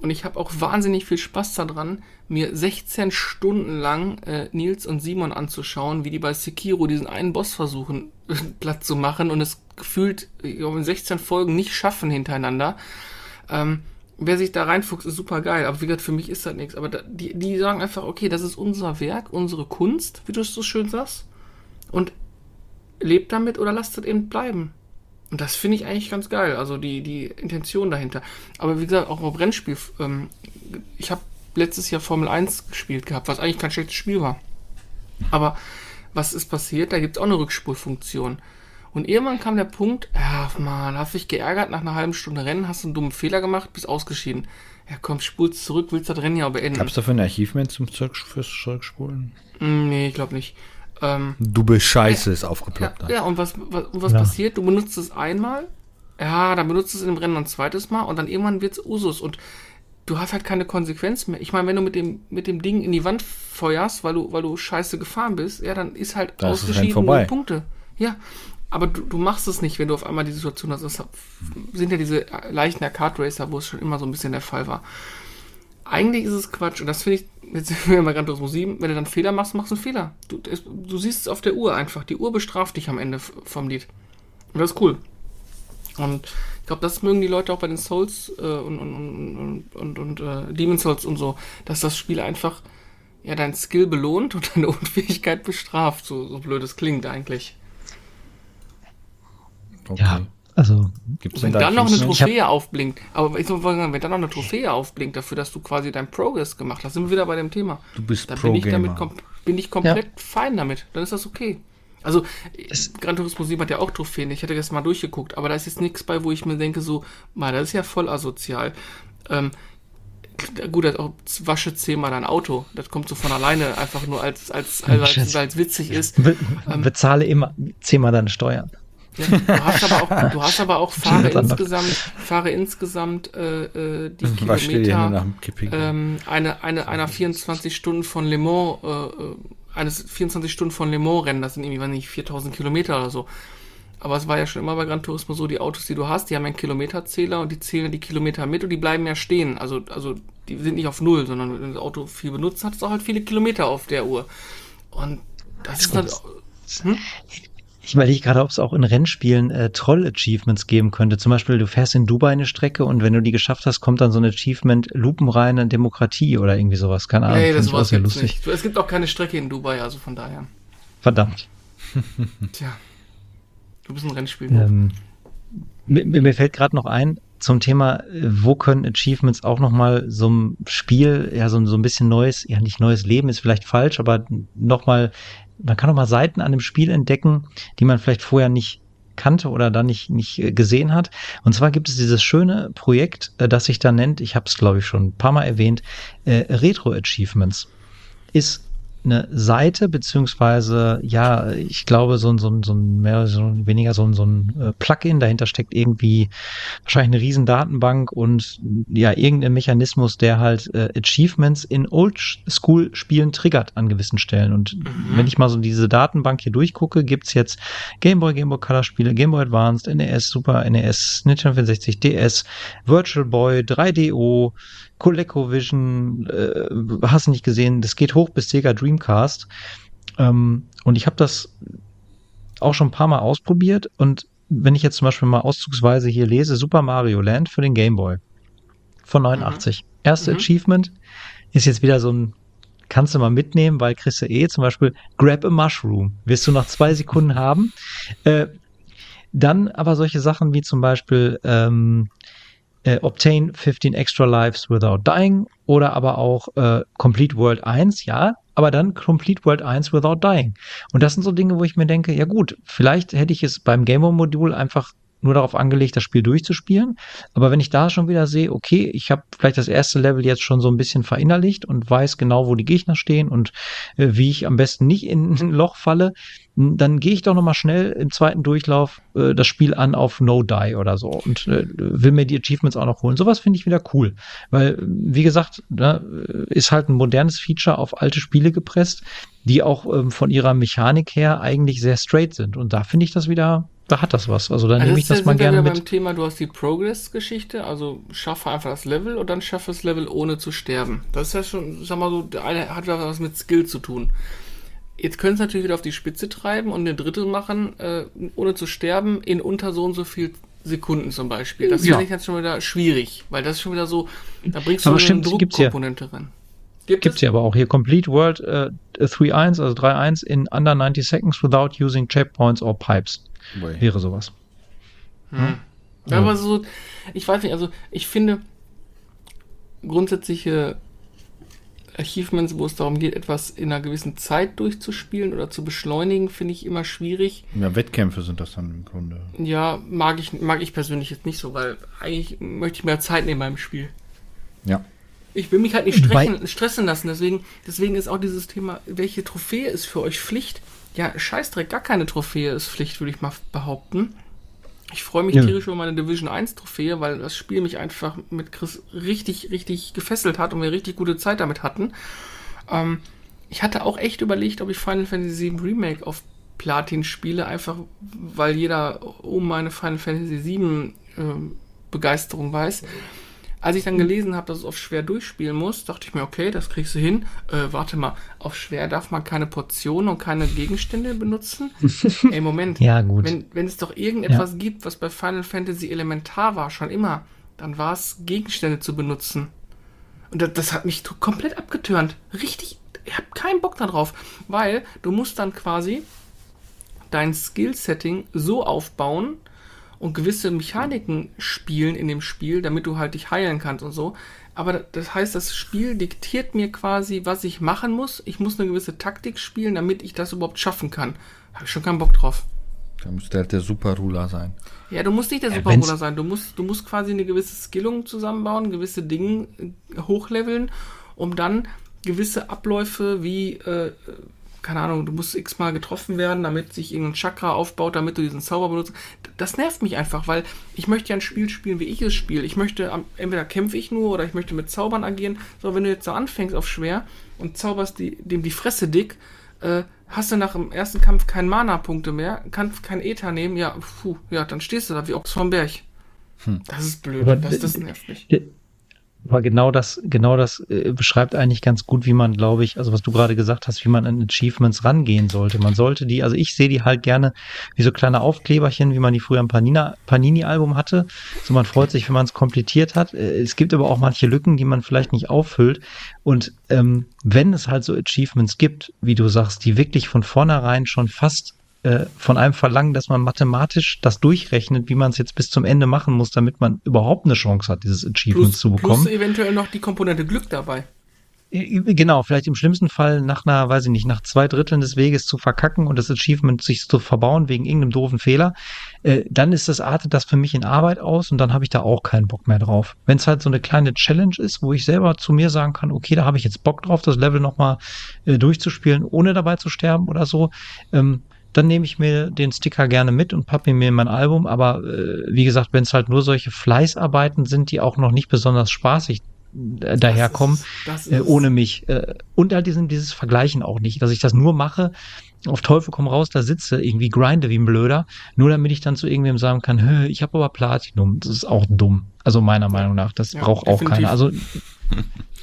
Und ich habe auch wahnsinnig viel Spaß daran, mir 16 Stunden lang äh, Nils und Simon anzuschauen, wie die bei Sekiro diesen einen Boss versuchen, platt zu machen und es gefühlt in 16 Folgen nicht schaffen hintereinander. Ähm, wer sich da reinfuchst, ist super geil. Aber wie gesagt, für mich ist das nichts. Aber da, die, die sagen einfach, okay, das ist unser Werk, unsere Kunst, wie du es so schön sagst. Und lebt damit oder lasst es eben bleiben. Und das finde ich eigentlich ganz geil, also die, die Intention dahinter. Aber wie gesagt, auch im Rennspiel, ähm, ich habe letztes Jahr Formel 1 gespielt gehabt, was eigentlich kein schlechtes Spiel war. Aber was ist passiert? Da gibt es auch eine Rückspulfunktion. Und irgendwann kam der Punkt, ja, man, hast dich geärgert, nach einer halben Stunde Rennen hast du einen dummen Fehler gemacht, bist ausgeschieden. Ja, komm, spulst zurück, willst das Rennen ja beenden. Gab es dafür ein Archivment zum Zurückspulen? Mm, nee, ich glaube nicht. Ähm, du bist scheiße, ist aufgeploppt. Ja, ja, und was, was, was ja. passiert? Du benutzt es einmal, ja, dann benutzt es in dem Rennen ein zweites Mal und dann irgendwann wird es Usus und du hast halt keine Konsequenz mehr. Ich meine, wenn du mit dem, mit dem Ding in die Wand feuerst, weil du, weil du scheiße gefahren bist, ja, dann ist halt das ausgeschieden ist Punkte. Ja, aber du, du machst es nicht, wenn du auf einmal die Situation hast. Das sind ja diese leichten Arcade Racer, wo es schon immer so ein bisschen der Fall war. Eigentlich ist es Quatsch und das finde ich jetzt sind wir bei Gran Turismo 7, wenn du dann Fehler machst, machst du einen Fehler. Du, du siehst es auf der Uhr einfach. Die Uhr bestraft dich am Ende vom Lied. Und das ist cool. Und ich glaube, das mögen die Leute auch bei den Souls äh, und, und, und, und, und äh, Demon Souls und so, dass das Spiel einfach ja dein Skill belohnt und deine Unfähigkeit bestraft, so, so blöd es klingt eigentlich. Okay. Ja, also, Gibt's wenn da dann noch eine Trophäe hab, aufblinkt, aber ich sagen, wenn dann noch eine Trophäe aufblinkt dafür, dass du quasi dein Progress gemacht hast, sind wir wieder bei dem Thema. Du bist dann bin ich damit bin ich komplett ja. fein damit. Dann ist das okay. Also, das Gran Turismo 7 hat ja auch Trophäen. Ich hätte das mal durchgeguckt, aber da ist jetzt nichts bei, wo ich mir denke, so, mal, das ist ja voll asozial. Ähm, gut, das auch wasche zehnmal dein Auto. Das kommt so von alleine, einfach nur als, als, als, als, als witzig ist. Be ähm, bezahle immer zehnmal deine Steuern. Du hast aber auch, du hast aber auch fahre insgesamt, fahre insgesamt äh, äh, die Kilometer ähm, eine, eine, einer 24 Stunden von Le Mans, äh, äh eines 24 Stunden von Le Mans Rennen, das sind irgendwie, weiß nicht, 4000 Kilometer oder so. Aber es war ja schon immer bei Gran Turismo so, die Autos, die du hast, die haben einen Kilometerzähler und die zählen die Kilometer mit und die bleiben ja stehen. Also, also die sind nicht auf Null, sondern wenn das Auto viel benutzt hat, es auch halt viele Kilometer auf der Uhr. Und das, das ist halt. Hm? Ich überlege gerade, ob es auch in Rennspielen äh, Troll-Achievements geben könnte. Zum Beispiel, du fährst in Dubai eine Strecke und wenn du die geschafft hast, kommt dann so ein Achievement lupenreine Demokratie oder irgendwie sowas. Keine Ahnung. Nee, das war ja lustig. Nicht. Es gibt auch keine Strecke in Dubai, also von daher. Verdammt. Tja. Du bist ein Rennspiel. Ähm, mir, mir, fällt gerade noch ein, zum Thema, wo können Achievements auch nochmal so ein Spiel, ja, so, so ein bisschen neues, ja, nicht neues Leben ist vielleicht falsch, aber nochmal, man kann nochmal Seiten an dem Spiel entdecken, die man vielleicht vorher nicht kannte oder dann nicht, nicht äh, gesehen hat. Und zwar gibt es dieses schöne Projekt, äh, das sich da nennt, ich habe es glaube ich schon ein paar Mal erwähnt, äh, Retro Achievements. Ist eine Seite, beziehungsweise, ja, ich glaube, so ein, so ein, so ein mehr, so ein, weniger so ein, so ein äh, Plugin, dahinter steckt irgendwie wahrscheinlich eine riesen Datenbank und ja, irgendein Mechanismus, der halt äh, Achievements in Oldschool-Spielen triggert an gewissen Stellen. Und mhm. wenn ich mal so diese Datenbank hier durchgucke, gibt's jetzt Game Boy, Game Boy Color Spiele, Game Boy Advanced, NES, Super NES, Nintendo 64, DS, Virtual Boy, 3DO, ColecoVision, äh, hast du nicht gesehen, das geht hoch bis Sega Dreamcast. Ähm, und ich habe das auch schon ein paar Mal ausprobiert und wenn ich jetzt zum Beispiel mal auszugsweise hier lese, Super Mario Land für den Game Boy von 89. Mhm. Erste mhm. Achievement ist jetzt wieder so ein, kannst du mal mitnehmen, weil kriegst du eh zum Beispiel Grab a Mushroom. Wirst du nach zwei Sekunden haben. Äh, dann aber solche Sachen wie zum Beispiel ähm, äh, Obtain 15 Extra Lives Without Dying oder aber auch äh, Complete World 1, ja, aber dann Complete World 1 Without Dying. Und das sind so Dinge, wo ich mir denke, ja gut, vielleicht hätte ich es beim Gamer-Modul einfach nur darauf angelegt, das Spiel durchzuspielen. Aber wenn ich da schon wieder sehe, okay, ich habe vielleicht das erste Level jetzt schon so ein bisschen verinnerlicht und weiß genau, wo die Gegner stehen und äh, wie ich am besten nicht in ein Loch falle, dann gehe ich doch noch mal schnell im zweiten Durchlauf äh, das Spiel an auf No Die oder so und äh, will mir die Achievements auch noch holen. Sowas finde ich wieder cool, weil wie gesagt, ne, ist halt ein modernes Feature auf alte Spiele gepresst, die auch ähm, von ihrer Mechanik her eigentlich sehr straight sind und da finde ich das wieder da hat das was. Also da also nehme ich das mal gerne mit. beim Thema, du hast die Progress-Geschichte, also schaffe einfach das Level und dann schaffe das Level ohne zu sterben. Das ist ja schon, sag mal so, der eine hat was mit Skill zu tun. Jetzt können es natürlich wieder auf die Spitze treiben und eine dritte machen, äh, ohne zu sterben, in unter so und so viel Sekunden zum Beispiel. Das ja. finde ich jetzt schon wieder schwierig, weil das ist schon wieder so, da bringst du aber eine Druckkomponente rein. Gibt Gibt's ja aber auch hier Complete World äh, 3.1, also 3.1 in under 90 seconds without using checkpoints or pipes. Boy. Wäre sowas. Hm. Hm. Ja, aber so, ich weiß nicht, also ich finde grundsätzliche Achievements, wo es darum geht, etwas in einer gewissen Zeit durchzuspielen oder zu beschleunigen, finde ich immer schwierig. Ja, Wettkämpfe sind das dann im Grunde. Ja, mag ich, mag ich persönlich jetzt nicht so, weil eigentlich möchte ich mehr Zeit nehmen beim Spiel. Ja. Ich will mich halt nicht strechen, stressen lassen, deswegen, deswegen ist auch dieses Thema, welche Trophäe ist für euch Pflicht? Ja, Scheißdreck, gar keine Trophäe ist Pflicht, würde ich mal behaupten. Ich freue mich ja. tierisch über meine Division 1 Trophäe, weil das Spiel mich einfach mit Chris richtig, richtig gefesselt hat und wir richtig gute Zeit damit hatten. Ähm, ich hatte auch echt überlegt, ob ich Final Fantasy VII Remake auf Platin spiele, einfach weil jeder um meine Final Fantasy VII äh, Begeisterung weiß. Als ich dann gelesen habe, dass es auf schwer durchspielen muss, dachte ich mir, okay, das kriegst du hin. Äh, warte mal, auf schwer darf man keine Portionen und keine Gegenstände benutzen? Ey, Moment. ja, gut. Wenn, wenn es doch irgendetwas ja. gibt, was bei Final Fantasy elementar war, schon immer, dann war es, Gegenstände zu benutzen. Und das, das hat mich komplett abgetürnt. Richtig, ich habe keinen Bock darauf, weil du musst dann quasi dein Skill-Setting so aufbauen, und gewisse Mechaniken spielen in dem Spiel, damit du halt dich heilen kannst und so. Aber das heißt, das Spiel diktiert mir quasi, was ich machen muss. Ich muss eine gewisse Taktik spielen, damit ich das überhaupt schaffen kann. Habe ich schon keinen Bock drauf. Da müsste halt der Super-Ruler sein. Ja, du musst nicht der Super-Ruler sein. Du musst, du musst quasi eine gewisse Skillung zusammenbauen, gewisse Dinge äh, hochleveln, um dann gewisse Abläufe wie äh, keine Ahnung, du musst x-mal getroffen werden, damit sich irgendein Chakra aufbaut, damit du diesen Zauber benutzt. Das nervt mich einfach, weil ich möchte ja ein Spiel spielen, wie ich es spiele. Ich möchte, entweder kämpfe ich nur oder ich möchte mit Zaubern agieren. So, wenn du jetzt so anfängst auf schwer und zauberst die, dem die Fresse dick, äh, hast du nach dem ersten Kampf keinen Mana-Punkte mehr, kannst kein Ether nehmen, ja, puh, ja, dann stehst du da wie Ochs vom Berg. Hm. Das ist blöd, das, das nervt mich. Aber genau das, genau das äh, beschreibt eigentlich ganz gut, wie man, glaube ich, also was du gerade gesagt hast, wie man an Achievements rangehen sollte. Man sollte die, also ich sehe die halt gerne wie so kleine Aufkleberchen, wie man die früher im Panini-Album hatte. So man freut sich, wenn man es komplettiert hat. Äh, es gibt aber auch manche Lücken, die man vielleicht nicht auffüllt. Und ähm, wenn es halt so Achievements gibt, wie du sagst, die wirklich von vornherein schon fast äh, von einem verlangen, dass man mathematisch das durchrechnet, wie man es jetzt bis zum Ende machen muss, damit man überhaupt eine Chance hat, dieses Achievement plus, zu bekommen. Plus eventuell noch die Komponente Glück dabei. Genau, vielleicht im schlimmsten Fall nach einer, weiß ich nicht, nach zwei Dritteln des Weges zu verkacken und das Achievement sich zu verbauen wegen irgendeinem doofen Fehler, äh, dann ist das artet das für mich in Arbeit aus und dann habe ich da auch keinen Bock mehr drauf. Wenn es halt so eine kleine Challenge ist, wo ich selber zu mir sagen kann, okay, da habe ich jetzt Bock drauf, das Level nochmal äh, durchzuspielen, ohne dabei zu sterben oder so, ähm, dann nehme ich mir den Sticker gerne mit und pappe mir in mein Album. Aber äh, wie gesagt, wenn es halt nur solche Fleißarbeiten sind, die auch noch nicht besonders spaßig äh, daherkommen, Das ist- das äh, ohne mich. Äh, und halt diesen, dieses Vergleichen auch nicht, dass ich das nur mache, auf Teufel komm raus, da sitze, irgendwie grinde wie ein Blöder, nur damit ich dann zu irgendwem sagen kann, "Hö, ich habe aber Platinum. Das ist auch dumm. Also meiner Meinung nach, das Ja, braucht auch definitiv. keiner. Also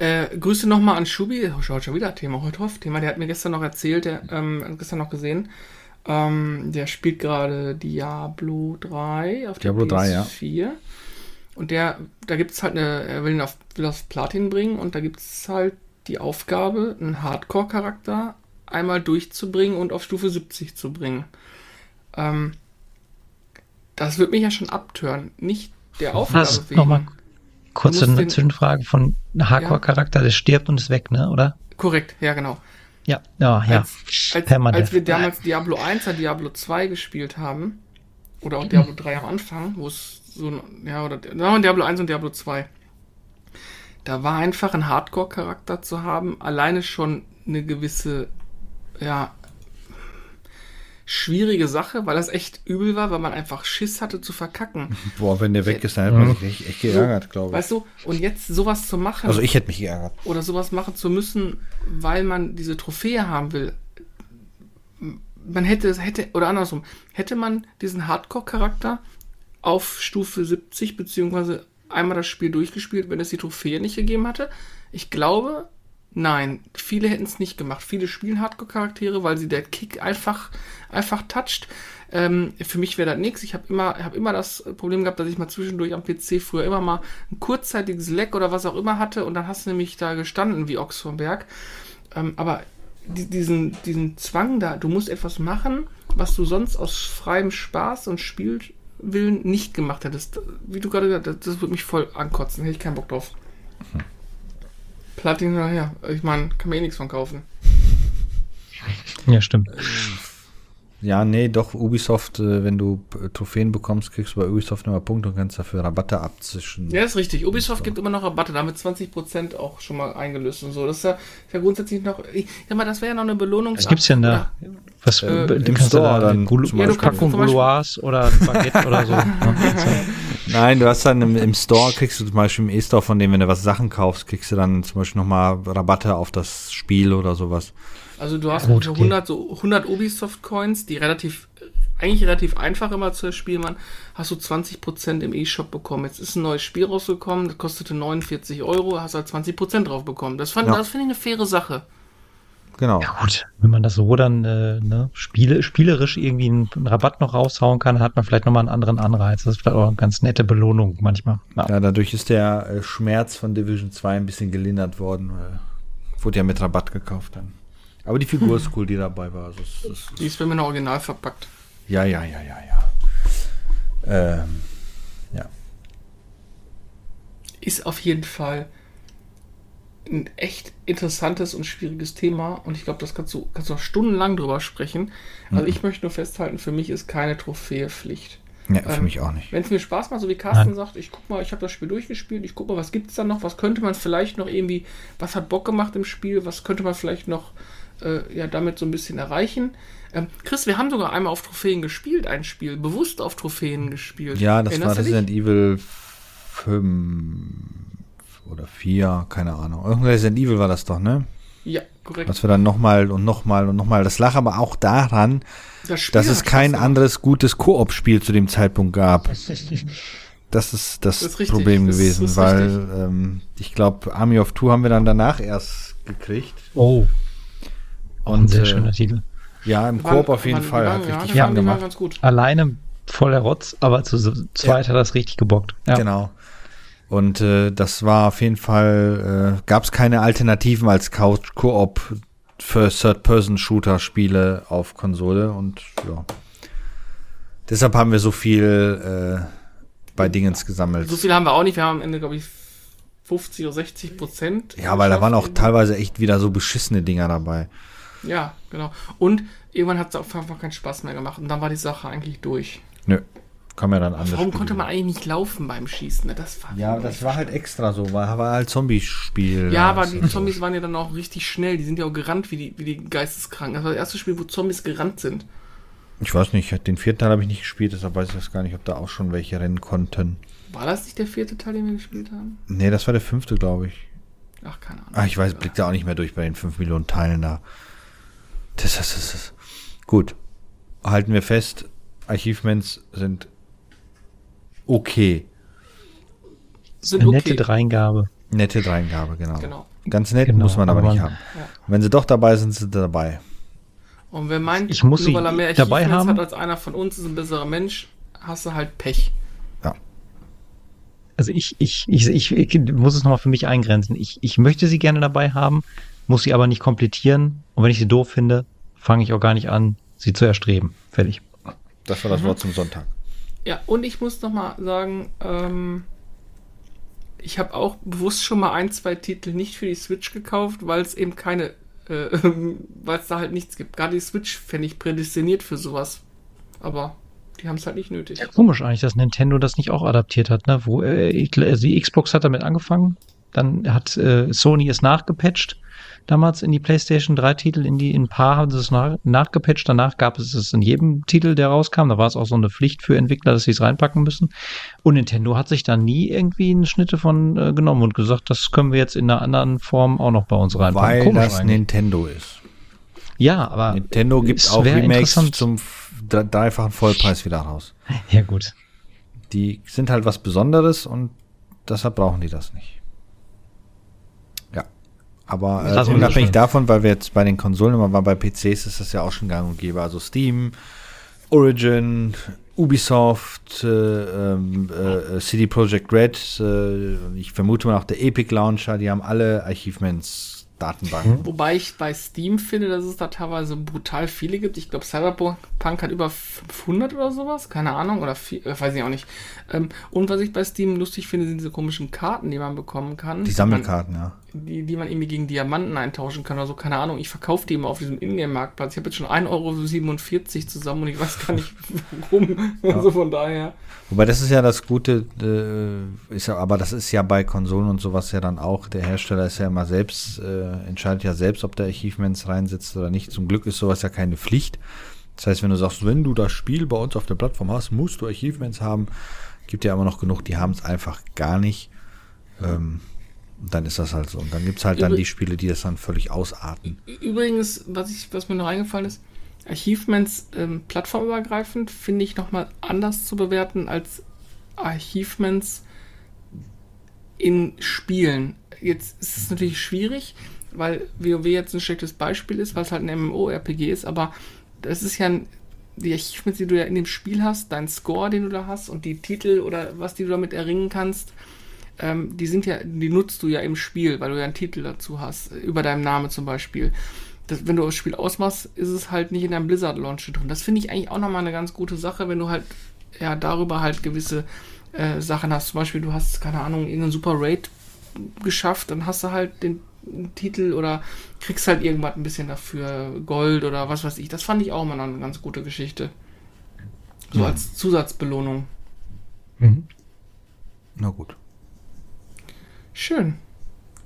Äh, Grüße nochmal an Schubi. Oh, schaut schon wieder Thema heute auf. Thema, der hat mir gestern noch erzählt, der, ähm, hat gestern noch gesehen. Ähm, der spielt gerade Diablo 3 auf der Diablo 3, ja. PS4. Und der, da gibt es halt eine, er will ihn auf, will auf Platin bringen und da gibt es halt die Aufgabe, einen Hardcore-Charakter einmal durchzubringen und auf Stufe 70 zu bringen. Ähm, das wird mich ja schon abtören. Nicht der Aufgabe was, nochmal kurze den- Zwischenfrage von Hardcore-Charakter, der stirbt und ist weg, ne, oder? Korrekt, ja genau. Ja, ja, ja. Als, als, als wir damals Diablo 1 oder Diablo 2 gespielt haben, oder auch Diablo 3 am Anfang, wo es so, ein- ja, oder Diablo 1 und Diablo 2, da war einfach ein Hardcore-Charakter zu haben, alleine schon eine gewisse, ja, schwierige Sache, weil das echt übel war, weil man einfach Schiss hatte zu verkacken. Boah, wenn der weg ist, dann hätte man sich echt, echt geärgert, glaube ich. Weißt du, und jetzt sowas zu machen. Also ich hätte mich geärgert. oder sowas machen zu müssen, weil man diese Trophäe haben will. Man hätte es, hätte, oder andersrum, hätte man diesen Hardcore-Charakter auf Stufe 70 beziehungsweise einmal das Spiel durchgespielt, wenn es die Trophäe nicht gegeben hatte? Ich glaube, nein. Viele hätten es nicht gemacht. Viele spielen Hardcore-Charaktere, weil sie der Kick einfach, einfach toucht. Ähm, für mich wäre das nichts. Ich habe immer, hab immer das Problem gehabt, dass ich mal zwischendurch am PC früher immer mal ein kurzzeitiges Leck oder was auch immer hatte und dann hast du nämlich da gestanden wie Ochs vom Berg. Ähm, aber die, diesen, diesen Zwang da, du musst etwas machen, was du sonst aus freiem Spaß und Spielwillen nicht gemacht hättest. Wie du gerade gesagt hast, das, würde mich voll ankotzen, hätte ich keinen Bock drauf. Platin nachher. Ich meine, kann mir eh nichts von kaufen. Ja, stimmt. Ja, nee, doch, Ubisoft, äh, wenn du äh, Trophäen bekommst, kriegst du bei Ubisoft immer Punkte und kannst dafür Rabatte abzischen. Ja, ist richtig. Ubisoft gibt immer noch Rabatte, damit 20% auch schon mal eingelöst und so. Das ist ja, ist ja grundsätzlich noch. Ich sag mal, das wäre ja noch eine Belohnung. Was gibt's denn da? Was Äh, im kannst Store du da dann Gulu zum Ja, du Packung Gouloirs oder Baguette oder so. Nein, du hast dann im, im Store, kriegst du zum Beispiel im E-Store von dem, wenn du was Sachen kaufst, kriegst du dann zum Beispiel nochmal Rabatte auf das Spiel oder sowas. Also du hast Gut, für okay. 100, so 100 Ubisoft-Coins, die relativ, eigentlich relativ einfach immer zu erspielen waren, hast du 20% im E-Shop bekommen. Jetzt ist ein neues Spiel rausgekommen, das kostete 49 Euro, hast halt 20% drauf bekommen. Das, fand- Ja. das finde ich eine faire Sache. Genau. Ja gut, wenn man das so dann äh, ne, spiele, spielerisch irgendwie einen, einen Rabatt noch raushauen kann, hat man vielleicht nochmal einen anderen Anreiz. Das ist vielleicht auch eine ganz nette Belohnung manchmal. Ja. Ja, dadurch ist der äh, Schmerz von Division 2 ein bisschen gelindert worden. Wurde ja mit Rabatt gekauft dann. Aber die Figur ist cool, die dabei war. Also es, es, Die ist bei mir noch original verpackt. ja, ja, ja, ja, ja. Ähm, ja. Ist auf jeden Fall ein echt interessantes und schwieriges Thema und ich glaube, das kannst du, kannst du noch stundenlang drüber sprechen. Also ich möchte nur festhalten, für mich ist keine Trophäe Pflicht. Ja, für Ähm, mich auch nicht. Wenn es mir Spaß macht, so wie Carsten Nein. sagt, ich guck mal, ich habe das Spiel durchgespielt, ich guck mal, was gibt es da noch, was könnte man vielleicht noch irgendwie, was hat Bock gemacht im Spiel, was könnte man vielleicht noch äh, ja damit so ein bisschen erreichen. Ähm, Chris, wir haben sogar einmal auf Trophäen gespielt, ein Spiel, bewusst auf Trophäen gespielt. Ja, das Erinnerst war? Resident Evil 5 oder 4, keine Ahnung. Irgendein Resident Evil war das doch, ne? Ja, korrekt. Was wir dann nochmal und nochmal und nochmal. Das lag aber auch daran, Das dass es kein gemacht. anderes gutes Koop-Spiel zu dem Zeitpunkt gab. Das ist das, Das ist Problem das gewesen, ist weil ähm, ich glaube, Army of Two haben wir dann danach erst gekriegt. Oh, auch ein Und sehr äh, schöner Titel. ja, im waren- Koop auf jeden die Fall. waren- Hat ja, richtig die Fun waren- waren gemacht. ganz gut. Alleine voller Rotz, aber zu zweit hat das richtig gebockt. Ja. Genau. Und äh, das war auf jeden Fall, äh, gab es keine Alternativen als Couch Koop für Third-Person-Shooter-Spiele auf Konsole und ja. Deshalb haben wir so viel äh, bei Dingens gesammelt. So viel haben wir auch nicht. Wir haben am Ende, glaube ich, 50 oder 60 Prozent. Ja, weil da waren auch teilweise echt wieder so beschissene Dinger dabei. Ja, genau. Und irgendwann hat es auch einfach keinen Spaß mehr gemacht. Und dann war die Sache eigentlich durch. Nö. Kann man dann anders. Warum konnte man eigentlich nicht laufen beim Schießen? Ne? Das war ja, das war halt extra so, war, war halt Zombie-Spiel. Ja, aber die Zombies waren ja dann auch richtig schnell. Die sind ja auch gerannt wie die, wie die Geisteskranken. Das war das erste Spiel, wo Zombies gerannt sind. Ich weiß nicht, den vierten Teil habe ich nicht gespielt, deshalb weiß ich das gar nicht, ob da auch schon welche rennen konnten. War das nicht der vierte Teil, den wir gespielt haben? Nee, das war der fünfte, glaube ich. Ach, keine Ahnung. Ach, ich weiß, blickt da auch nicht mehr durch bei den 5 Millionen Teilen da. Das, das, das. Gut. Halten wir fest, Archivments sind okay. Sind Eine okay. nette Dreingabe. Nette Dreingabe, genau. genau. Ganz nett genau, muss man aber, aber nicht haben. Ja. Wenn sie doch dabei sind, sind sie dabei. Und wer meint, ich muss nur weil er mehr dabei haben hat als einer von uns, ist ein besserer Mensch, hast du halt Pech. Ja. Also ich, ich, ich, ich, ich muss es nochmal für mich eingrenzen. Ich, ich möchte sie gerne dabei haben, muss sie aber nicht komplettieren. Und wenn ich sie doof finde, fange ich auch gar nicht an, sie zu erstreben. Fertig. Das war das mhm. Wort zum Sonntag. Ja, und ich muss nochmal sagen, ähm, ich habe auch bewusst schon mal ein, zwei Titel nicht für die Switch gekauft, weil es eben keine äh, weil es da halt nichts gibt. Gerade die Switch fände ich prädestiniert für sowas. Aber die haben es halt nicht nötig. Ja, komisch eigentlich, dass Nintendo das nicht auch adaptiert hat, ne? Wo, äh, die Xbox hat damit angefangen, dann hat äh, Sony es nachgepatcht damals in die PlayStation 3 Titel, in die in ein paar haben sie es nach, nachgepatcht. Danach gab es es in jedem Titel, der rauskam. Da war es auch so eine Pflicht für Entwickler, dass sie es reinpacken müssen. Und Nintendo hat sich da nie irgendwie eine Schnitte von äh, genommen und gesagt, das können wir jetzt in einer anderen Form auch noch bei uns reinpacken. Weil Komisch das eigentlich. Nintendo ist. Ja, aber Nintendo gibt auch Remakes zum dreifachen Vollpreis wieder raus. Ja, gut. Die sind halt was Besonderes und deshalb brauchen die das nicht. Aber äh, unabhängig davon, weil wir jetzt bei den Konsolen immer waren, bei PCs ist das ja auch schon gang und gäbe. Also Steam, Origin, Ubisoft, äh, ähm, äh, CD Projekt Red, äh, ich vermute mal auch der Epic Launcher, die haben alle Archivements Datenbanken. Mhm. Wobei ich bei Steam finde, dass es da teilweise brutal viele gibt. Ich glaube, Cyberpunk hat über 500 oder sowas, keine Ahnung, oder viel, äh, weiß ich auch nicht. Ähm, und was ich bei Steam lustig finde, sind diese komischen Karten, die man bekommen kann. Die Sammelkarten, ja. Die, die man irgendwie gegen Diamanten eintauschen kann oder so, keine Ahnung. Ich verkaufe die immer auf diesem Ingame-Marktplatz. Ich habe jetzt schon 1,47 Euro zusammen und ich weiß gar nicht warum. Ja. also von daher. Wobei das ist ja das Gute, äh, ist ja, aber das ist ja bei Konsolen und sowas ja dann auch, der Hersteller ist ja immer selbst, äh, entscheidet ja selbst, ob der Achievements reinsetzt oder nicht. Zum Glück ist sowas ja keine Pflicht. Das heißt, wenn du sagst, wenn du das Spiel bei uns auf der Plattform hast, musst du Achievements haben. Gibt ja immer noch genug, die haben es einfach gar nicht. Ähm, dann ist das halt so. Und dann gibt es halt Übr dann die Spiele, die das dann völlig ausarten. Übrigens, was, ich, was mir noch eingefallen ist, Achievements ähm, plattformübergreifend finde ich nochmal anders zu bewerten als Achievements in Spielen. Jetzt ist es natürlich schwierig, weil WoW jetzt ein schlechtes Beispiel ist, weil es halt ein MMORPG ist, aber das ist ja ein, die Achievements, die du ja in dem Spiel hast, dein Score, den du da hast und die Titel oder was die du damit erringen kannst, ähm, die sind ja, die nutzt du ja im Spiel, weil du ja einen Titel dazu hast, über deinem Namen zum Beispiel das, wenn du das Spiel ausmachst, ist es halt nicht in deinem Blizzard Launcher drin. Das finde ich eigentlich auch nochmal eine ganz gute Sache, wenn du halt ja darüber halt gewisse äh, Sachen hast. Zum Beispiel, du hast, keine Ahnung, irgendeinen Super Raid geschafft, dann hast du halt den Titel oder kriegst halt irgendwas ein bisschen dafür, Gold oder was weiß ich. Das fand ich auch mal eine ganz gute Geschichte. So ja. als Zusatzbelohnung. Mhm. Na gut. Schön.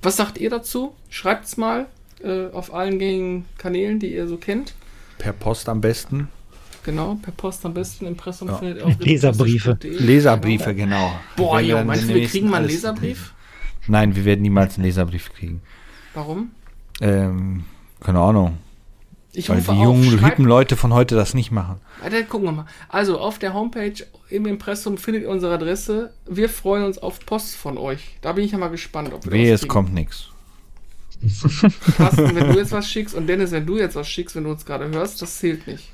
Was sagt ihr dazu? Schreibt's mal äh, auf allen gängigen Kanälen, die ihr so kennt. Per Post am besten. Genau, per Post am besten. Impressum ja. findet ihr Leserbriefe. Leserbriefe, genau. Boah, jo, meinst du, wir kriegen mal einen Leserbrief? Nein, wir werden niemals einen Leserbrief kriegen. Warum? Ähm, keine Ahnung. Ich Weil die jungen, hippen Leute von heute das nicht machen. Warte, gucken wir mal. Also auf der Homepage im Impressum findet ihr unsere Adresse. Wir freuen uns auf Post von euch. Da bin ich ja mal gespannt, ob wir Wehe, es kommt nichts. Carsten, wenn du jetzt was schickst und Dennis, wenn du jetzt was schickst, wenn du uns gerade hörst, das zählt nicht.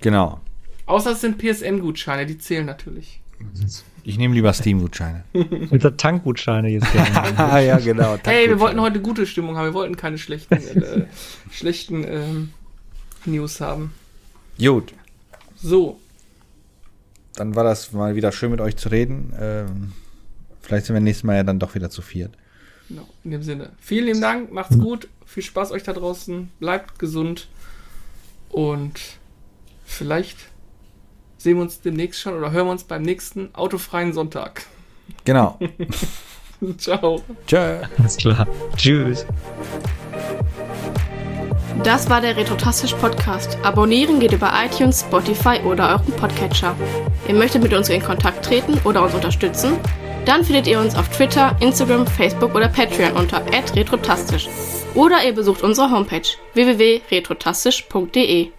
Genau. Außer es sind PSN-Gutscheine, die zählen natürlich. Ich nehme lieber Steam-Gutscheine. Unser Tankgutscheine jetzt gerne. ah, ja, genau. Hey, wir wollten heute gute Stimmung haben. Wir wollten keine schlechten, äh, schlechten ähm, News haben. Gut. So. Dann war das mal wieder schön mit euch zu reden. Ähm, vielleicht sind wir nächstes Mal ja dann doch wieder zu viert. Genau, in dem Sinne. Vielen lieben Dank, macht's gut, viel Spaß euch da draußen, bleibt gesund und vielleicht sehen wir uns demnächst schon oder hören wir uns beim nächsten autofreien Sonntag. Genau. Ciao. Tschö. Alles klar. Tschüss. Das war der Retrotastisch Podcast. Abonnieren geht über iTunes, Spotify oder euren Podcatcher. Ihr möchtet mit uns in Kontakt treten oder uns unterstützen? Dann findet ihr uns auf Twitter, Instagram, Facebook oder Patreon unter retrotastisch. Oder ihr besucht unsere Homepage www.retrotastisch.de.